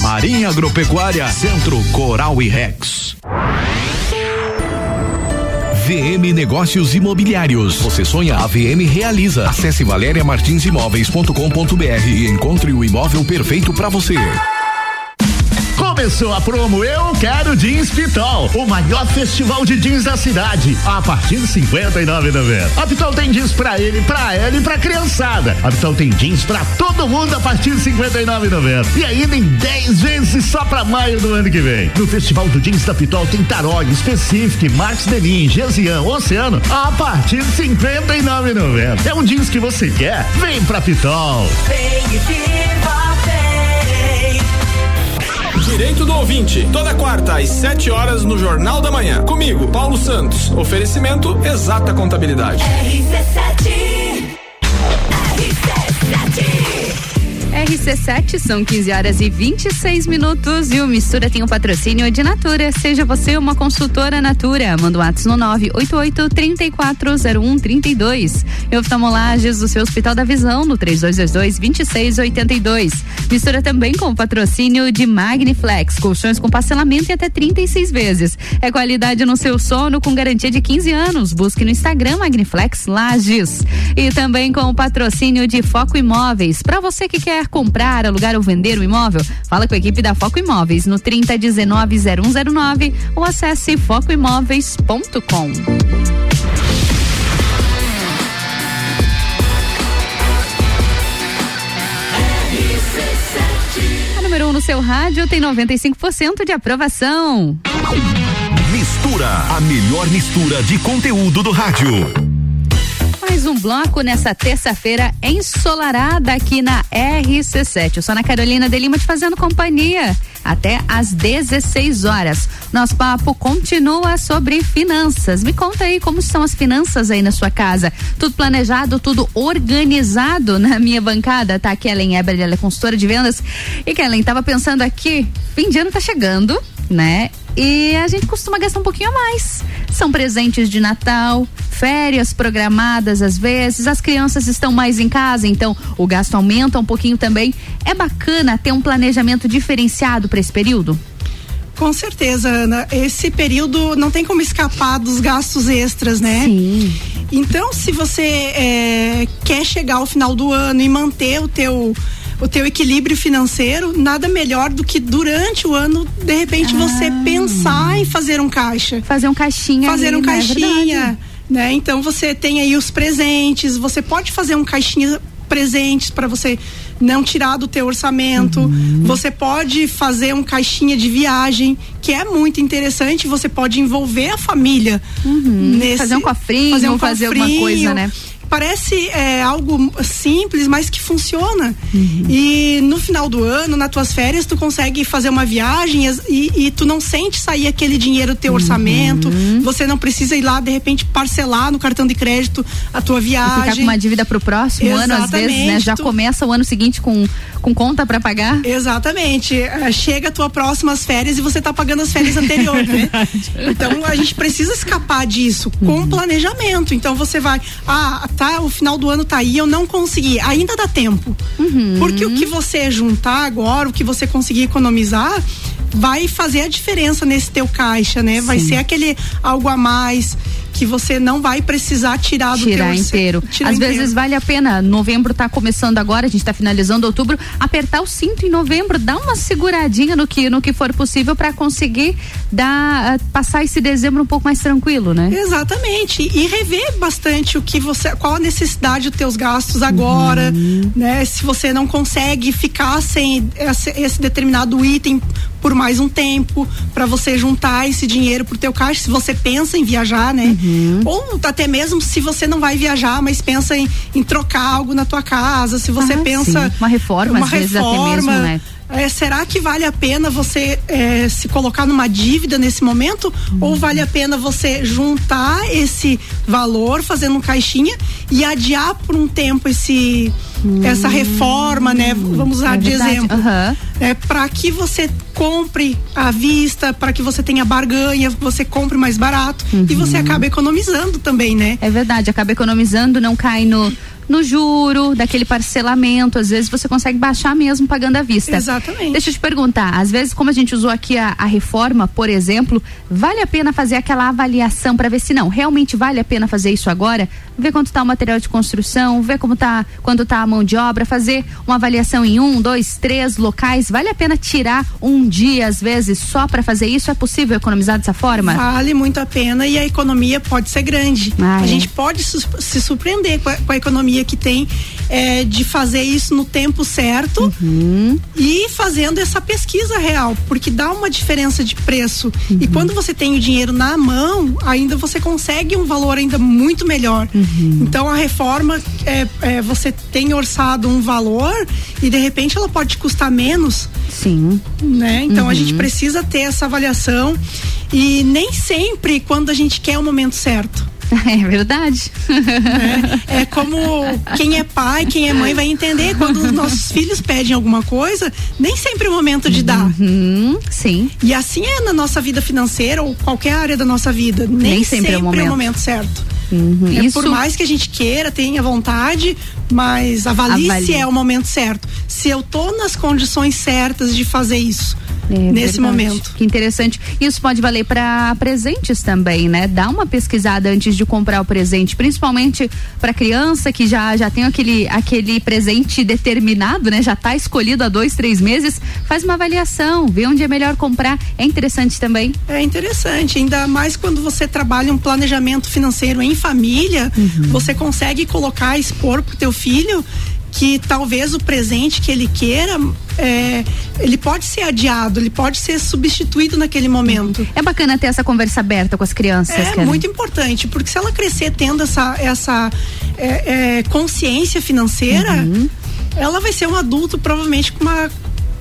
Speaker 28: Marinha Agropecuária, Centro Coral e Rex.
Speaker 10: VM Negócios Imobiliários. Você sonha, a VM realiza. Acesse valeriamartinsimóveis.com.br e encontre o imóvel perfeito para você.
Speaker 6: Começou a promo Eu Quero Jeans Pitol, o maior festival de jeans da cidade, a partir de 59,90. A Pitol tem jeans pra ele, pra ela e pra criançada. A Pitol tem jeans pra todo mundo a partir de 59,90. E ainda em 10 vezes só pra maio do ano que vem. No Festival do Jeans da Pitol tem Tarog, Specific, Max Denim, Gesian, Oceano a partir de 59,90. É um jeans que você quer? Vem pra Pitol.
Speaker 21: Vem e viva
Speaker 29: Direito do ouvinte, toda quarta às 7 horas no Jornal da Manhã. Comigo, Paulo Santos. Oferecimento Exata Contabilidade.
Speaker 21: RC7
Speaker 1: RC7 são 15 horas e 26 minutos e o Mistura tem o um patrocínio de Natura. Seja você uma consultora Natura. Manda um WhatsApp no 988 340132. E oftalmolages do seu Hospital da Visão no 3222 2682. Mistura também com o patrocínio de Magniflex, colchões com parcelamento e até 36 vezes. É qualidade no seu sono com garantia de 15 anos. Busque no Instagram Magniflex Lages. E também com o patrocínio de Foco Imóveis. Para você que quer comprar, alugar ou vender o um imóvel, fala com a equipe da Foco Imóveis no 30190109 ou acesse focoimóveis.com. A número 1 um no seu rádio tem 95% de aprovação.
Speaker 10: Mistura, a melhor mistura de conteúdo do rádio.
Speaker 1: Mais um bloco nessa terça-feira ensolarada aqui na RC7. Eu sou a Carolina de Lima te fazendo companhia até às 16 horas. Nosso papo continua sobre finanças. Me conta aí como estão as finanças aí na sua casa. Tudo planejado, tudo organizado na minha bancada. Tá aqui Ellen Eber, ela é consultora de vendas. E Kellen, tava pensando aqui, fim de ano tá chegando, né? E a gente costuma gastar um pouquinho a mais. São presentes de Natal, férias programadas às vezes, as crianças estão mais em casa, então o gasto aumenta um pouquinho também. É bacana ter um planejamento diferenciado para esse período?
Speaker 25: Com certeza, Ana. Esse período não tem como escapar dos gastos extras, né?
Speaker 1: Sim.
Speaker 25: Então, se você é, quer chegar ao final do ano e manter o teu o teu equilíbrio financeiro, nada melhor do que durante o ano, de repente, ah. você pensar em fazer um caixa.
Speaker 1: Fazer um caixinha.
Speaker 25: Fazer
Speaker 1: ali,
Speaker 25: um
Speaker 1: né?
Speaker 25: caixinha. Né? Então você tem aí os presentes, você pode fazer um caixinha presentes para você não tirar do teu orçamento. Uhum. Você pode fazer um caixinha de viagem, que é muito interessante. Você pode envolver a família
Speaker 1: uhum. nesse
Speaker 25: fazer
Speaker 1: um cofrinho, fazer, um fazer cofrinho, alguma coisa, né?
Speaker 25: Parece é, algo simples, mas que funciona. Uhum. E no final do ano, nas tuas férias, tu consegue fazer uma viagem e, e tu não sente sair aquele dinheiro do teu uhum. orçamento. Você não precisa ir lá, de repente, parcelar no cartão de crédito a tua viagem.
Speaker 1: Ficar com uma dívida pro próximo Exatamente. ano, às vezes, né? Já tu... começa o ano seguinte com, com conta para pagar.
Speaker 25: Exatamente. É, chega a tua próximas férias e você tá pagando as férias anteriores, né? Então a gente precisa escapar disso com uhum. planejamento. Então você vai, ah, tá, o final do ano tá aí, eu não consegui. Ainda dá tempo.
Speaker 1: Uhum.
Speaker 25: Porque o que você juntar agora, o que você conseguir economizar, vai fazer a diferença nesse teu caixa, né? Vai Sim. ser aquele algo a mais que você não vai precisar tirar do
Speaker 1: tirar
Speaker 25: teu
Speaker 1: inteiro.
Speaker 25: tirar
Speaker 1: Às
Speaker 25: inteiro.
Speaker 1: vezes vale a pena. Novembro tá começando agora, a gente tá finalizando outubro, apertar o cinto em novembro, dar uma seguradinha no que no que for possível para conseguir dar ah, passar esse dezembro um pouco mais tranquilo, né?
Speaker 25: Exatamente. E rever bastante o que você, qual a necessidade dos teus gastos agora,
Speaker 1: Uhum.
Speaker 25: né? Se você não consegue ficar sem esse, esse determinado item por mais um tempo, para você juntar esse dinheiro pro teu caixa, se você pensa em viajar, né?
Speaker 1: Uhum.
Speaker 25: Ou até mesmo se você não vai viajar, mas pensa em, em trocar algo na tua casa, se você
Speaker 1: Ah,
Speaker 25: pensa
Speaker 1: sim. Uma reforma, às vezes, até mesmo, né?
Speaker 25: É, será que vale a pena você é, se colocar numa dívida nesse momento? Ou vale a pena você juntar esse valor, fazendo um caixinha e adiar por um tempo esse, essa reforma, né? Vamos usar
Speaker 1: é
Speaker 25: de exemplo.
Speaker 1: Aham.
Speaker 25: É, para que você compre à vista, para que você tenha barganha, você compre mais barato e você acaba economizando também, né?
Speaker 1: É verdade, acaba economizando, não cai no no juro, daquele parcelamento, às vezes você consegue baixar mesmo pagando à vista.
Speaker 25: Exatamente.
Speaker 1: Deixa eu te perguntar, às vezes como a gente usou aqui a, a reforma, por exemplo, vale a pena fazer aquela avaliação para ver se não, realmente vale a pena fazer isso agora? Ver quanto está o material de construção, ver como tá, quanto tá a mão de obra, fazer uma avaliação em um, dois, três locais, vale a pena tirar um dia às vezes só para fazer isso? É possível economizar dessa forma?
Speaker 25: Vale muito a pena e a economia pode ser grande.
Speaker 1: Ah,
Speaker 25: a
Speaker 1: é.
Speaker 25: gente pode se surpreender com a, com a economia que tem é, de fazer isso no tempo certo
Speaker 1: Uhum.
Speaker 25: e fazendo essa pesquisa real, porque dá uma diferença de preço.
Speaker 1: Uhum.
Speaker 25: E quando você tem o dinheiro na mão, ainda você consegue um valor ainda muito melhor.
Speaker 1: Uhum.
Speaker 25: Então a reforma, é, é, você tem orçado um valor e de repente ela pode custar menos
Speaker 1: Sim.
Speaker 25: né? Então a
Speaker 1: Uhum.
Speaker 25: gente precisa ter essa avaliação e nem sempre quando a gente quer o momento certo.
Speaker 1: É verdade.
Speaker 25: né? É como quem é pai, quem é mãe vai entender quando os nossos filhos pedem alguma coisa, nem sempre é o momento de dar.
Speaker 1: Uhum, sim.
Speaker 25: E assim é na nossa vida financeira ou qualquer área da nossa vida. Nem,
Speaker 1: Nem sempre é o momento.
Speaker 25: certo.
Speaker 1: Uhum,
Speaker 25: É,
Speaker 1: Isso
Speaker 25: Por mais que a gente queira, tenha vontade, mas avalie,
Speaker 1: Avalie.
Speaker 25: se é o momento certo. Se eu tô nas condições certas de fazer isso
Speaker 1: É
Speaker 25: nesse
Speaker 1: verdade.
Speaker 25: momento.
Speaker 1: Que interessante. Isso pode valer para presentes também, né? Dá uma pesquisada antes de comprar o presente, principalmente para criança que já já tem aquele aquele presente determinado, né? Já tá escolhido há dois, três meses. Faz uma avaliação, vê onde é melhor comprar. É interessante também.
Speaker 25: É interessante, ainda mais quando você trabalha um planejamento financeiro em família,
Speaker 1: Uhum.
Speaker 25: você consegue colocar, expor pro teu filho que talvez o presente que ele queira, é, ele pode ser adiado, ele pode ser substituído naquele momento.
Speaker 1: É bacana ter essa conversa aberta com as crianças.
Speaker 25: É
Speaker 1: Karen.
Speaker 25: muito importante, porque se ela crescer tendo essa, essa é, é, consciência financeira,
Speaker 1: Uhum.
Speaker 25: ela vai ser um adulto provavelmente com uma,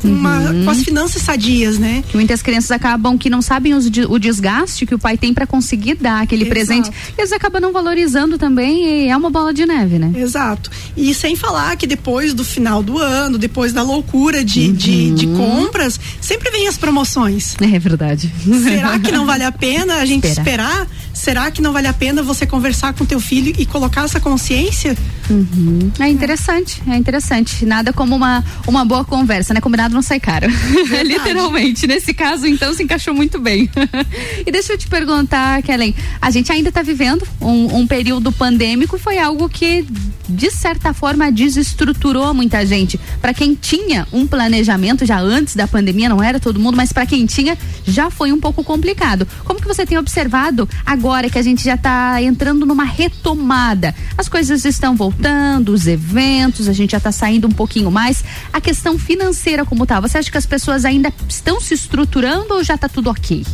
Speaker 25: com, uma,
Speaker 1: Uhum.
Speaker 25: com as finanças sadias, né?
Speaker 1: Que muitas crianças acabam que não sabem os de- o desgaste que o pai tem para conseguir dar aquele
Speaker 25: Exato.
Speaker 1: presente. E eles acabam não valorizando também e é uma bola de neve, né?
Speaker 25: Exato. E sem falar que depois do final do ano, depois da loucura de, de, de
Speaker 1: Uhum.
Speaker 25: compras, sempre vem as promoções.
Speaker 1: É verdade.
Speaker 25: Será que não vale a pena a gente
Speaker 1: Esperar.
Speaker 25: esperar? Será que não vale a pena você conversar com teu filho e colocar essa consciência?
Speaker 1: Uhum. É interessante, é interessante. Nada como uma, uma boa conversa, né? Combinado não sai caro. Literalmente. Nesse caso, então, se encaixou muito bem. e deixa eu te perguntar, Kellen, a gente ainda está vivendo um, um período pandêmico, foi algo que, de certa forma, desestruturou muita gente. Para quem tinha um planejamento já antes da pandemia, não era todo mundo, mas para quem tinha, já foi um pouco complicado. Como que você tem observado agora que a gente já está entrando numa retomada? As coisas estão voltando, os eventos, a gente já está saindo um pouquinho mais. A questão financeira como tá? Você acha que as pessoas ainda estão se estruturando ou já está tudo ok?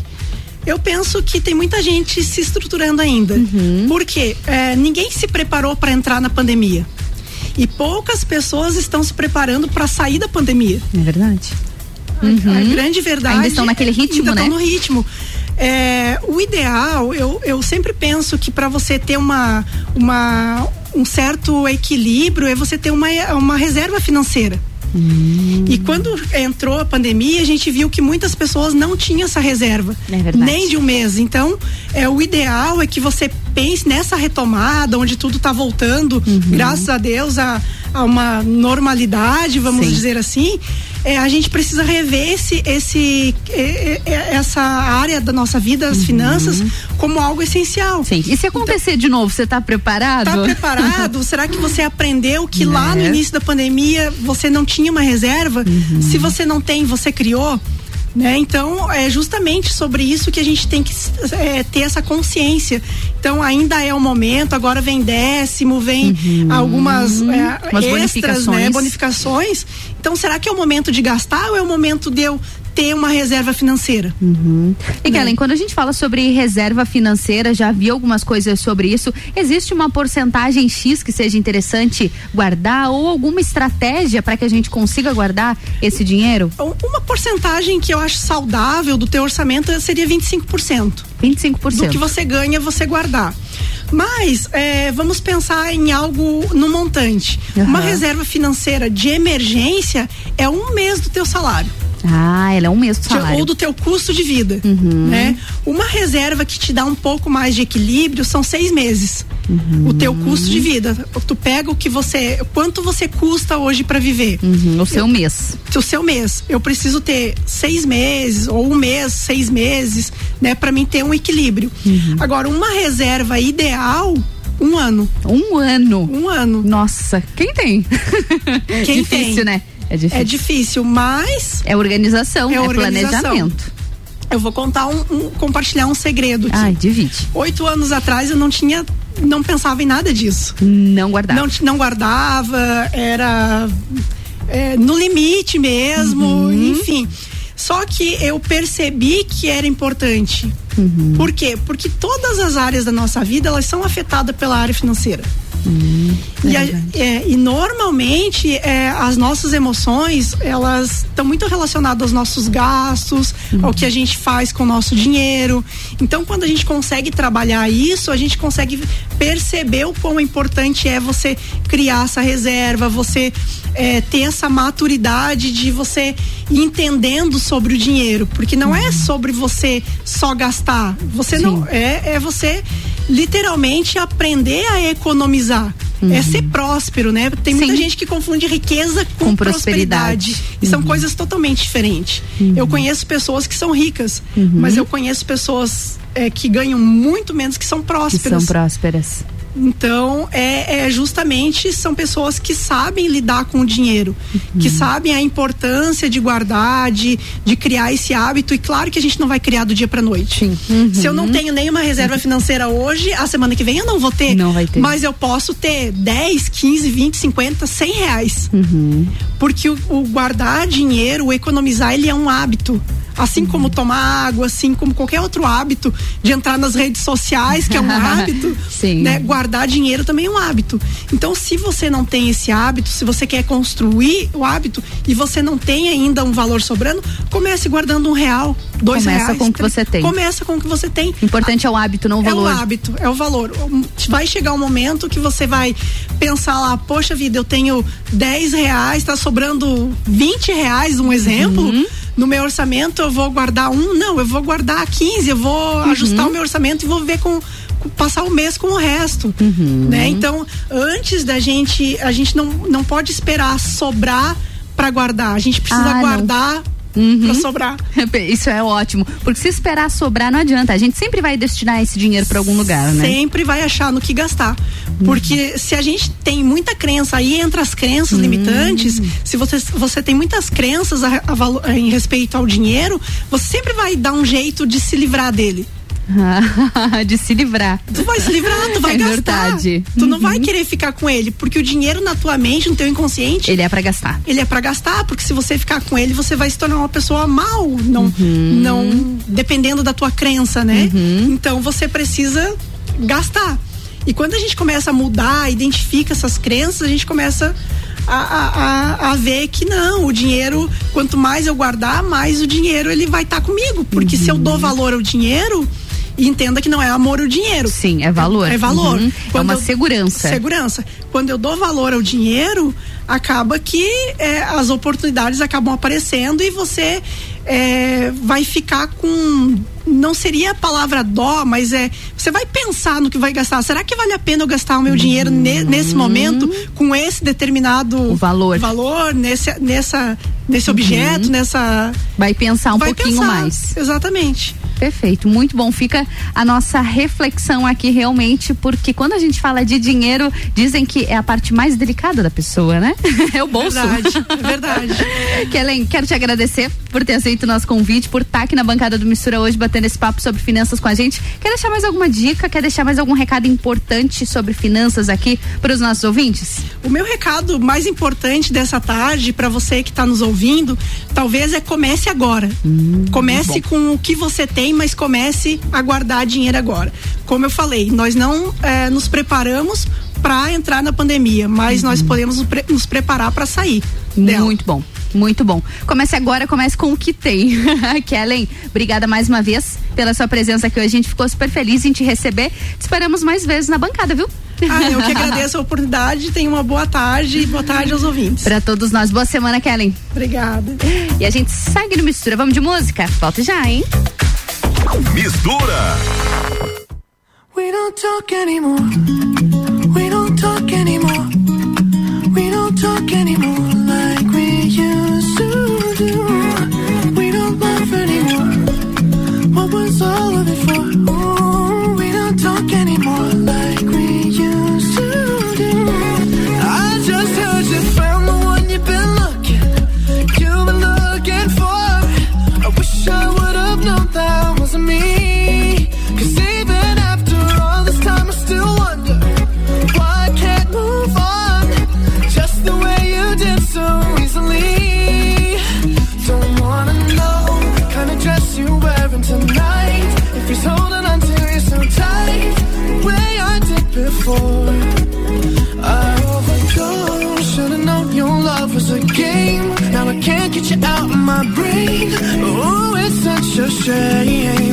Speaker 25: Eu penso que tem muita gente se estruturando ainda.
Speaker 1: Uhum.
Speaker 25: Porque é, ninguém se preparou para entrar na pandemia. E poucas pessoas estão se preparando para sair da pandemia.
Speaker 1: É verdade.
Speaker 25: A, a grande verdade.
Speaker 1: Ainda estão naquele ritmo,
Speaker 25: ainda
Speaker 1: né?
Speaker 25: Estão no ritmo. É, o ideal, eu, eu sempre penso que para você ter uma, uma, um certo equilíbrio é você ter uma, uma reserva financeira. E quando entrou a pandemia, a gente viu que muitas pessoas não tinham essa reserva.
Speaker 1: É
Speaker 25: nem de um mês. Então, é, o ideal é que você pense nessa retomada, onde tudo está voltando,
Speaker 1: Uhum.
Speaker 25: graças a Deus, a, a uma normalidade, vamos
Speaker 1: Sim.
Speaker 25: dizer assim. É, a gente precisa rever esse, esse, é, é, essa área da nossa vida, as finanças, como algo essencial.
Speaker 1: Uhum. Sim. E se acontecer de novo, você está preparado?
Speaker 25: Tá preparado? Será que você aprendeu que lá no
Speaker 1: Né?
Speaker 25: início da pandemia você não tinha uma reserva?
Speaker 1: Uhum.
Speaker 25: Se você não tem, você criou? Né? Então, é justamente sobre isso que a gente tem que é, ter essa consciência. Então, ainda é o momento, agora vem décimo, vem algumas é, extras,
Speaker 1: bonificações.
Speaker 25: né? bonificações. Então, será que é o momento de gastar ou é o momento de eu ter uma reserva financeira?
Speaker 1: E Kellen, quando a gente fala sobre reserva financeira, já vi algumas coisas sobre isso. Existe uma porcentagem X que seja interessante guardar ou alguma estratégia para que a gente consiga guardar esse dinheiro?
Speaker 25: Uma porcentagem que eu acho saudável do teu orçamento seria 25%.
Speaker 1: 25%.
Speaker 25: Do que você ganha, você guardar. Mas é, vamos pensar em algo no montante. Uma
Speaker 1: Aham.
Speaker 25: reserva financeira de emergência é um mês do teu salário.
Speaker 1: Ah, ela é um mês do salário.
Speaker 25: Ou do teu custo de vida.
Speaker 1: Uhum.
Speaker 25: Né? Uma reserva que te dá um pouco mais de equilíbrio são seis meses.
Speaker 1: Uhum.
Speaker 25: O teu custo de vida. Tu pega o que você. Quanto você custa hoje para viver.
Speaker 1: Uhum, o seu mês.
Speaker 25: O seu mês. Eu preciso ter seis meses, ou um mês, seis meses, né? para mim ter um equilíbrio.
Speaker 1: Uhum.
Speaker 25: Agora, uma reserva ideal. Um ano.
Speaker 1: Um ano.
Speaker 25: Um ano.
Speaker 1: Nossa, quem tem?
Speaker 25: Quem
Speaker 1: difícil,
Speaker 25: tem?
Speaker 1: né? É difícil.
Speaker 25: É difícil, mas.
Speaker 1: É organização, é,
Speaker 25: organização.
Speaker 1: planejamento.
Speaker 25: Eu vou contar um, um- compartilhar um segredo aqui.
Speaker 1: Ai, divide.
Speaker 25: Oito anos atrás eu não tinha, não pensava em nada disso.
Speaker 1: Não guardava.
Speaker 25: Não, não guardava, era é, no limite mesmo,
Speaker 1: Uhum.
Speaker 25: enfim. Só que eu percebi que era importante.
Speaker 1: Uhum.
Speaker 25: Por quê? Porque todas as áreas da nossa vida elas são afetadas pela área financeira. E, a- é, e normalmente é, as nossas emoções elas estão muito relacionadas aos nossos gastos, ao que a gente faz com o nosso dinheiro. Então, quando a gente consegue trabalhar isso, a gente consegue perceber o quão importante é você criar essa reserva, você é, ter essa maturidade de você ir entendendo sobre o dinheiro, porque não é sobre você só gastar. Você não é, é você literalmente aprender a economizar. É ser próspero, né? Tem muita gente que confunde riqueza com,
Speaker 1: Com
Speaker 25: prosperidade.
Speaker 1: prosperidade.
Speaker 25: E são coisas totalmente diferentes. Eu conheço pessoas que são ricas, mas eu conheço pessoas é, que ganham muito menos que são
Speaker 1: Que
Speaker 25: prósperas.
Speaker 1: são prósperas.
Speaker 25: Então, é, é justamente são pessoas que sabem lidar com o dinheiro, que
Speaker 1: Uhum.
Speaker 25: sabem a importância de guardar, de, de criar esse hábito. E claro que a gente não vai criar do dia pra noite. Se eu não tenho nenhuma reserva financeira hoje, a semana que vem eu não vou ter.
Speaker 1: Uhum. Não vai ter.
Speaker 25: Mas eu posso ter 10, 15, 20, 50, 100 reais.
Speaker 1: Uhum.
Speaker 25: Porque o, o guardar dinheiro, o economizar, ele é um hábito. Assim como tomar água, assim como qualquer outro hábito de entrar nas redes sociais, que é um hábito.
Speaker 1: Sim.
Speaker 25: Né? Guardar dinheiro também é um hábito. Então, se você não tem esse hábito, se você quer construir o hábito e você não tem ainda um valor sobrando, comece guardando um real, dois
Speaker 1: Começa
Speaker 25: reais.
Speaker 1: com o que você tem.
Speaker 25: Começa com o que você tem.
Speaker 1: Importante é o hábito, não o valor.
Speaker 25: É o hábito, é o valor. Vai chegar um momento que você vai pensar lá, poxa vida, eu tenho 10 reais, tá sobrando 20 reais, um exemplo.
Speaker 1: Uhum.
Speaker 25: No meu orçamento eu vou guardar um, não, eu vou guardar 15, eu vou
Speaker 1: Uhum.
Speaker 25: ajustar o meu orçamento e vou ver com- passar o mês com o resto,
Speaker 1: Uhum.
Speaker 25: né? Então, antes da gente, a gente não, não pode esperar sobrar para guardar. A gente precisa
Speaker 1: Ah, não.
Speaker 25: guardar
Speaker 1: Uhum.
Speaker 25: para sobrar.
Speaker 1: Isso é ótimo. Porque se esperar sobrar, não adianta. A gente sempre vai destinar esse dinheiro para algum lugar, né?
Speaker 25: Sempre vai achar no que gastar. Porque se a gente tem muita crença, aí entra as crenças limitantes, se você, você tem muitas crenças a- a valo- em respeito ao dinheiro, você sempre vai dar um jeito de se livrar dele.
Speaker 1: de se livrar.
Speaker 25: Tu vai se livrar, tu vai
Speaker 1: É
Speaker 25: gastar.
Speaker 1: verdade.
Speaker 25: Tu não vai querer ficar com ele, porque o dinheiro na tua mente, no teu inconsciente,
Speaker 1: Ele é para gastar.
Speaker 25: ele é para gastar, porque se você ficar com ele, você vai se tornar uma pessoa mal, não, não dependendo da tua crença, né? Então você precisa gastar. E quando a gente começa a mudar, identifica essas crenças, a gente começa a, a, a, a ver que não, o dinheiro, quanto mais eu guardar, mais o dinheiro ele vai estar comigo. Porque se eu dou valor ao dinheiro, entenda que não é amor ao dinheiro.
Speaker 1: Sim, é valor.
Speaker 25: É, valor.
Speaker 1: Uhum. É uma
Speaker 25: eu-
Speaker 1: segurança.
Speaker 25: Segurança. Quando eu dou valor ao dinheiro, acaba que é, as oportunidades acabam aparecendo e você é, vai ficar com não seria a palavra dó, mas é você vai pensar no que vai gastar. Será que vale a pena eu gastar o meu dinheiro ne, nesse momento com esse determinado
Speaker 1: o valor,
Speaker 25: valor nesse, nessa, nesse uhum. objeto, nessa.
Speaker 1: Vai pensar um
Speaker 25: vai
Speaker 1: pouquinho
Speaker 25: pensar,
Speaker 1: mais.
Speaker 25: Exatamente.
Speaker 1: Perfeito, muito bom. Fica a nossa reflexão aqui realmente, porque quando a gente fala de dinheiro, dizem que é a parte mais delicada da pessoa, né? É o bolso.
Speaker 25: Verdade, é verdade.
Speaker 1: Kellen, quero te agradecer por ter aceito o nosso convite, por estar aqui na bancada do Mistura hoje batendo esse papo sobre finanças com a gente. Quer deixar mais alguma dica? Quer deixar mais algum recado importante sobre finanças aqui para os nossos ouvintes?
Speaker 25: O meu recado mais importante dessa tarde para você que está nos ouvindo, talvez é comece agora. Hum, comece com o que você tem, mas comece a guardar dinheiro agora. Como eu falei, nós não eh, nos preparamos para entrar na pandemia, mas uhum. nós podemos nos preparar para sair. Dela.
Speaker 1: Muito bom. Muito bom. Comece agora, comece com o que tem. Kellen, obrigada mais uma vez pela sua presença aqui hoje. A gente ficou super feliz em te receber. Te esperamos mais vezes na bancada, viu?
Speaker 25: Ah, eu que agradeço a oportunidade. Tenha uma boa tarde e boa tarde aos ouvintes.
Speaker 1: Para todos nós. Boa semana, Kellen.
Speaker 25: Obrigada.
Speaker 1: E a gente segue no Mistura. Vamos de música? Volta já, hein?
Speaker 10: Mistura.
Speaker 21: We don't talk anymore. We don't talk anymore. We don't talk anymore brain. Oh, it's such a shame.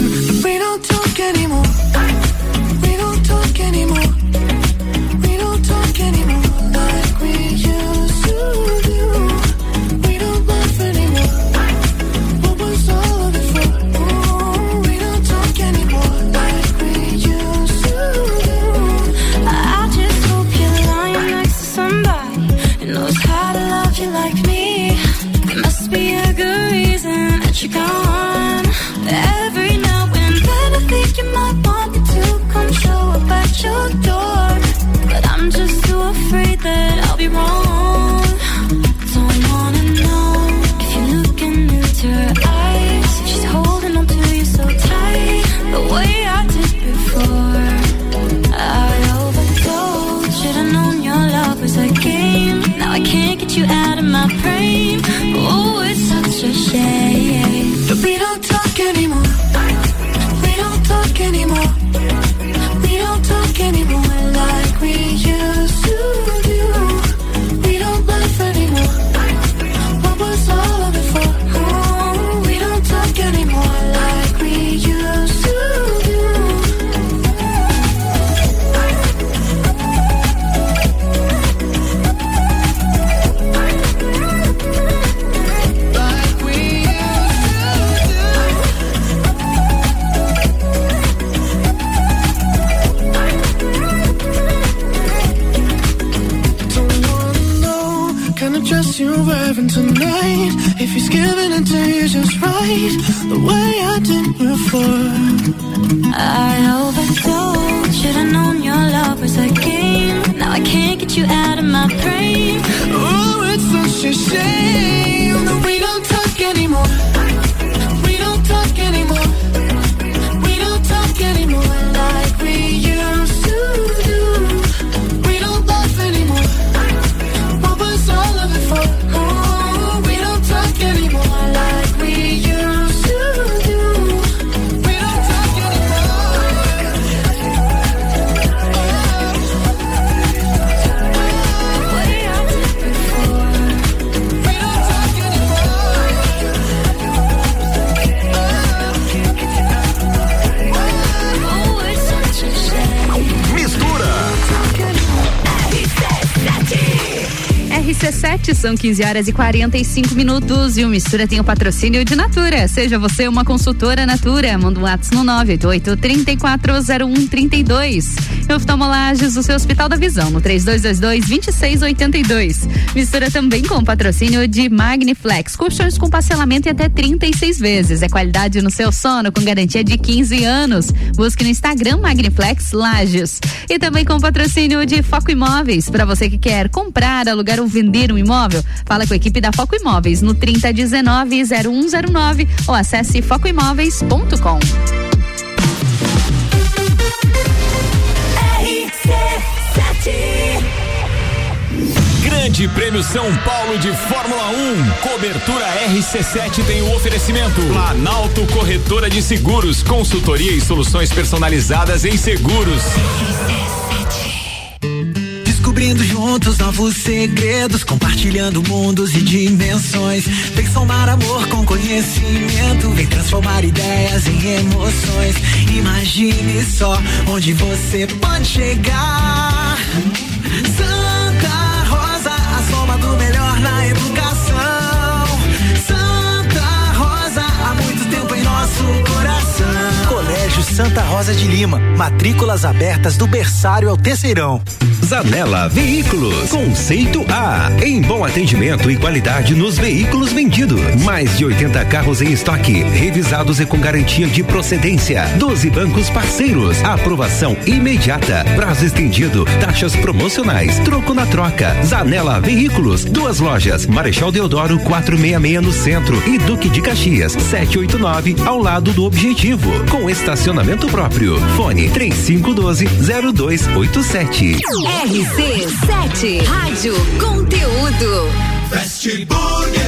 Speaker 1: 15 horas e 45 minutos e o Mistura tem o patrocínio de Natura. Seja você uma consultora Natura, manda um WhatsApp no 988 340132. Oftalmolages, o seu Hospital da Visão, no 3222 2682. Mistura também com patrocínio de Magniflex, colchões com parcelamento em até 36 vezes. É qualidade no seu sono com garantia de 15 anos. Busque no Instagram Magniflex Lages. E também com patrocínio de Foco Imóveis, para você que quer comprar, alugar ou vender um imóvel, fala com a equipe da Foco Imóveis no 3019 0109 ou acesse focoimóveis.com.
Speaker 30: Grande Prêmio São Paulo de Fórmula 1. Cobertura RC7 tem o oferecimento. Planalto Corretora de Seguros, consultoria e soluções personalizadas em seguros.
Speaker 31: Descobrindo juntos novos segredos, compartilhando mundos e dimensões. Vem somar amor com conhecimento, vem transformar ideias em emoções. Imagine só onde você pode chegar. Santa coração.
Speaker 32: Colégio Santa Rosa de Lima, matrículas abertas do berçário ao terceirão.
Speaker 33: Zanela Veículos, conceito A, em bom atendimento e qualidade nos veículos vendidos. Mais de 80 carros em estoque, revisados e com garantia de procedência. 12 bancos parceiros, aprovação imediata, prazo estendido, taxas promocionais, troco na troca. Zanela Veículos, duas lojas, Marechal Deodoro 466 no centro. E Duque de Caxias 789 ao lado do Objetivo, com estacionamento próprio. Fone 3512 0287.
Speaker 5: RC7 Rádio Conteúdo.
Speaker 34: Fast Burger.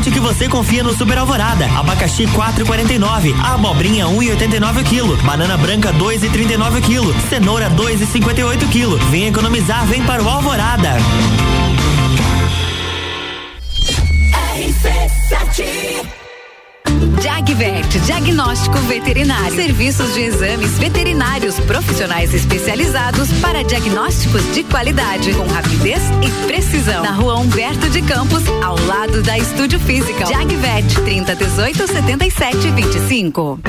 Speaker 35: que você confia no Super Alvorada. Abacaxi 4,49, abobrinha 1,89 o quilo, banana branca 2,39 o quilo, cenoura 2,58 o quilo. Vem economizar, vem para o Alvorada.
Speaker 5: Jagvet, diagnóstico veterinário. Serviços de exames veterinários profissionais especializados para diagnósticos de qualidade, com rapidez e precisão. Na rua Humberto de Campos, ao lado da Estúdio Física. Jagvet, 30 18 77 25.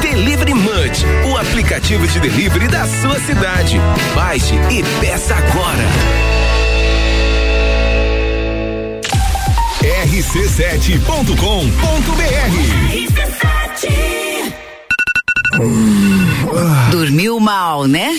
Speaker 4: Delivery Munch, o aplicativo de delivery da sua cidade. Baixe e peça agora.
Speaker 5: rc7.com.br
Speaker 2: Dormiu mal, né?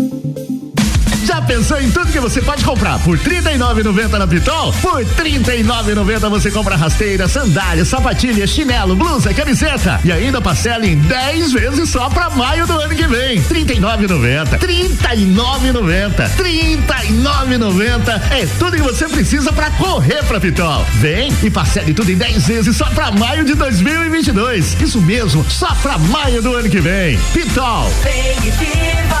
Speaker 6: Pensou em tudo que você pode comprar por R$ 39,90 na Pitol? Por R$ 39,90 você compra rasteira, sandália, sapatilha, chinelo, blusa, camiseta e ainda parcela em 10 vezes só pra maio do ano que vem. R$ 39,90. R$ 39,90. R$ 39,90 é tudo que você precisa pra correr pra Pitol. Vem e parcele tudo em 10 vezes só pra maio de 2022. Isso mesmo, só pra maio do ano que vem. Pitol.
Speaker 36: Vem e viva,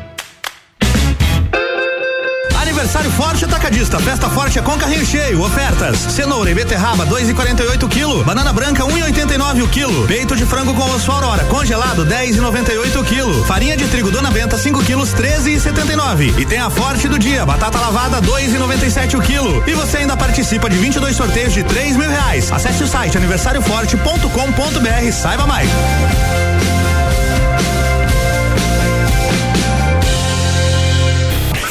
Speaker 5: Aniversário Forte Atacadista. Festa Forte é com carrinho cheio. Ofertas: cenoura e beterraba 2,48 kg. Banana branca 1,89 o quilo. Peito de frango com osso aurora congelado 10,98 kg. Farinha de trigo Dona Benta 5 quilos 13,79. E tem a Forte do dia. Batata lavada 2,97 o quilo. E você ainda participa de 22 sorteios de 3 mil reais. Acesse o site aniversarioforte.com.br. Saiba mais.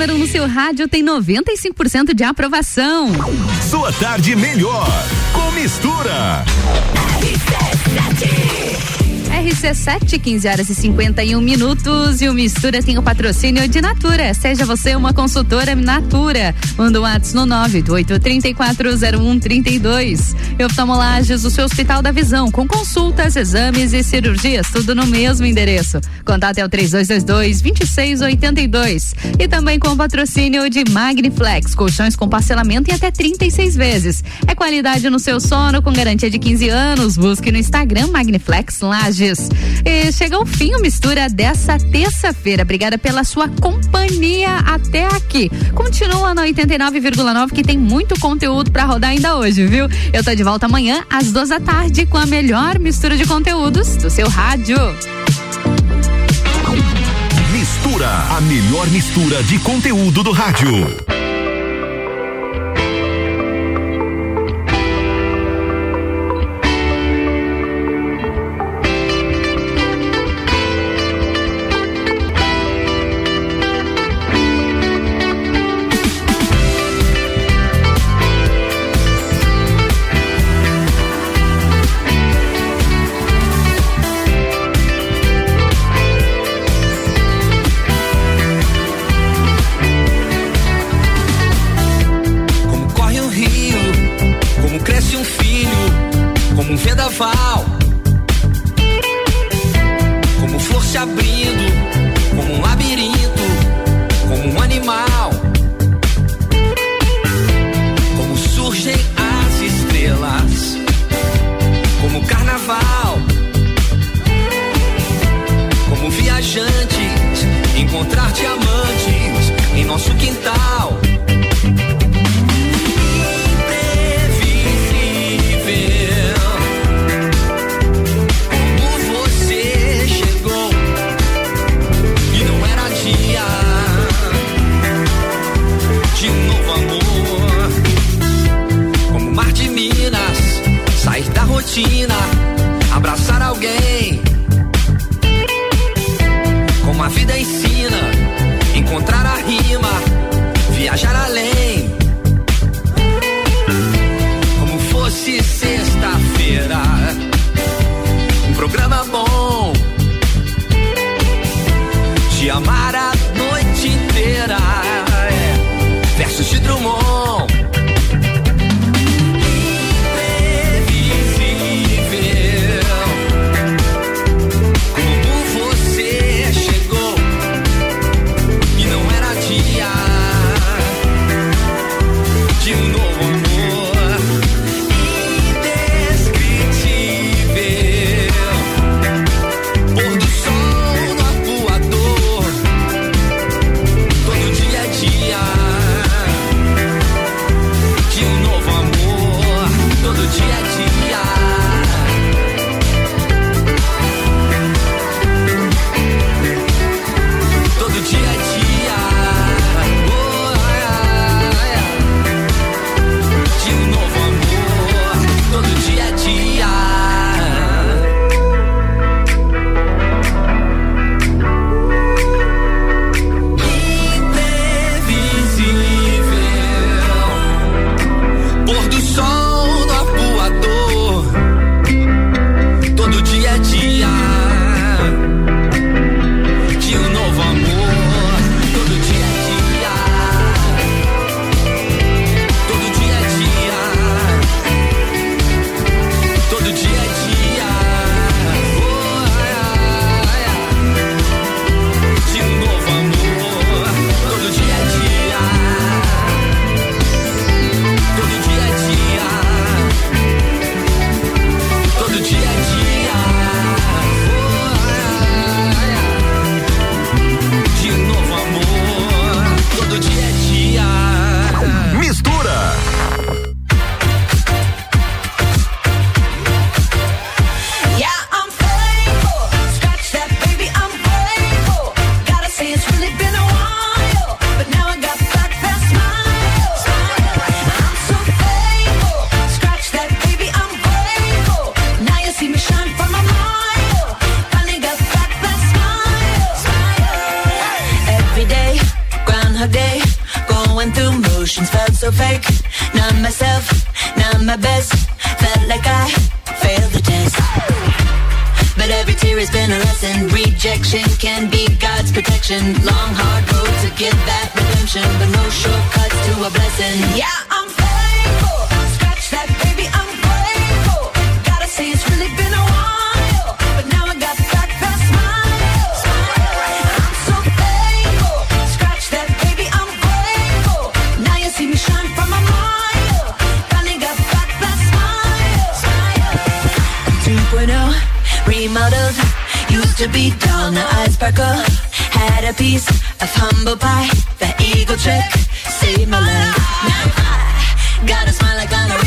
Speaker 1: Número 1 no seu rádio tem 95% de aprovação.
Speaker 27: Sua tarde melhor com mistura.
Speaker 1: RC7, 15 horas e 51 minutos. E o Mistura tem o patrocínio de Natura. Seja você uma consultora Natura. Manda um WhatsApp no 988340132. E oftalmolages, o seu Hospital da Visão, com consultas, exames e cirurgias, tudo no mesmo endereço. Contato é o 3222-2682. E também com o patrocínio de Magniflex, colchões com parcelamento em até 36 vezes. É qualidade no seu sono, com garantia de 15 anos. Busque no Instagram Magniflex Lages. E chega ao fim o Mistura dessa terça-feira. Obrigada pela sua companhia até aqui. Continua no 89,9 que tem muito conteúdo para rodar ainda hoje, viu? Eu tô de volta amanhã às duas da tarde com a melhor mistura de conteúdos do seu rádio.
Speaker 27: Mistura, a melhor mistura de conteúdo do rádio.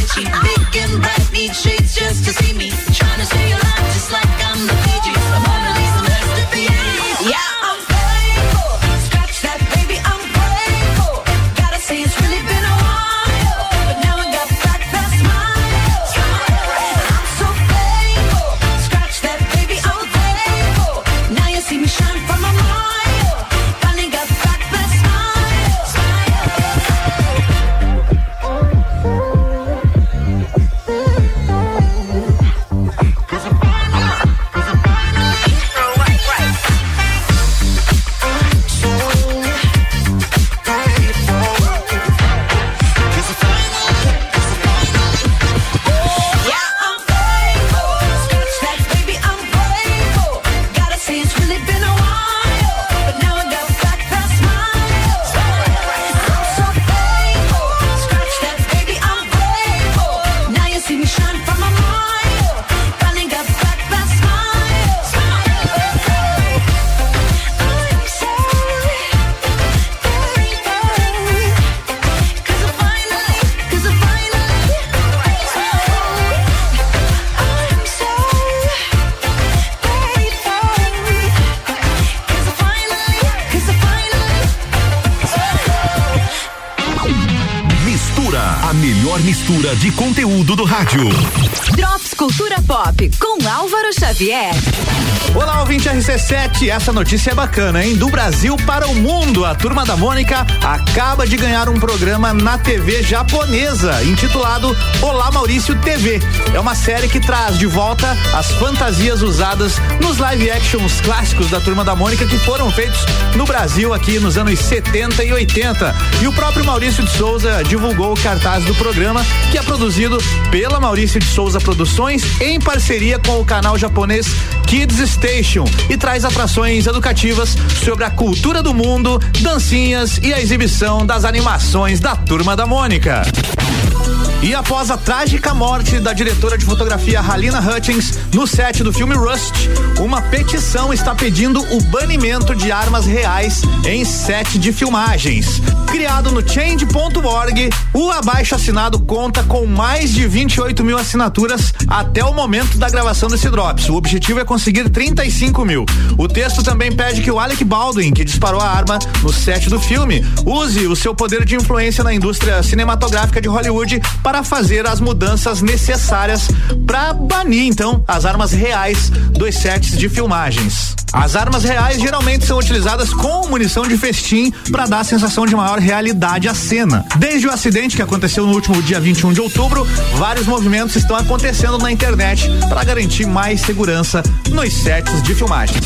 Speaker 37: Like Lionel and bright, need shades just to see me. Trying to stay alive just like I'm the
Speaker 10: rádio.
Speaker 5: RC7, essa notícia é bacana, hein? Do Brasil para o mundo, a Turma da Mônica acaba de ganhar um programa na TV japonesa, intitulado Olá Maurício TV. É uma série que traz de volta as fantasias usadas nos live actions clássicos da Turma da Mônica que foram feitos no Brasil aqui nos anos 70 e 80. E o próprio Maurício de Souza divulgou o cartaz do programa, que é produzido pela Maurício de Souza Produções em parceria com o canal japonês Kids Station e traz atrações educativas sobre a cultura do mundo, dancinhas e a exibição das animações da Turma da Mônica. E após a trágica morte da diretora de fotografia Halina Hutchins no set do filme Rust, uma petição está pedindo o banimento de armas reais em set de filmagens. Criado no change.org, o abaixo assinado conta com mais de 28 mil assinaturas até o momento da gravação desse Drops. O objetivo é conseguir 35 mil. O texto também pede que o Alec Baldwin, que disparou a arma no set do filme, use o seu poder de influência na indústria cinematográfica de Hollywood para fazer as mudanças necessárias para banir então as armas reais dos sets de filmagens. As armas reais geralmente são utilizadas com munição de festim para dar a sensação de maior realidade à cena. Desde o acidente que aconteceu no último dia 21 de outubro, vários movimentos estão acontecendo na internet para garantir mais segurança nos sets de filmagens.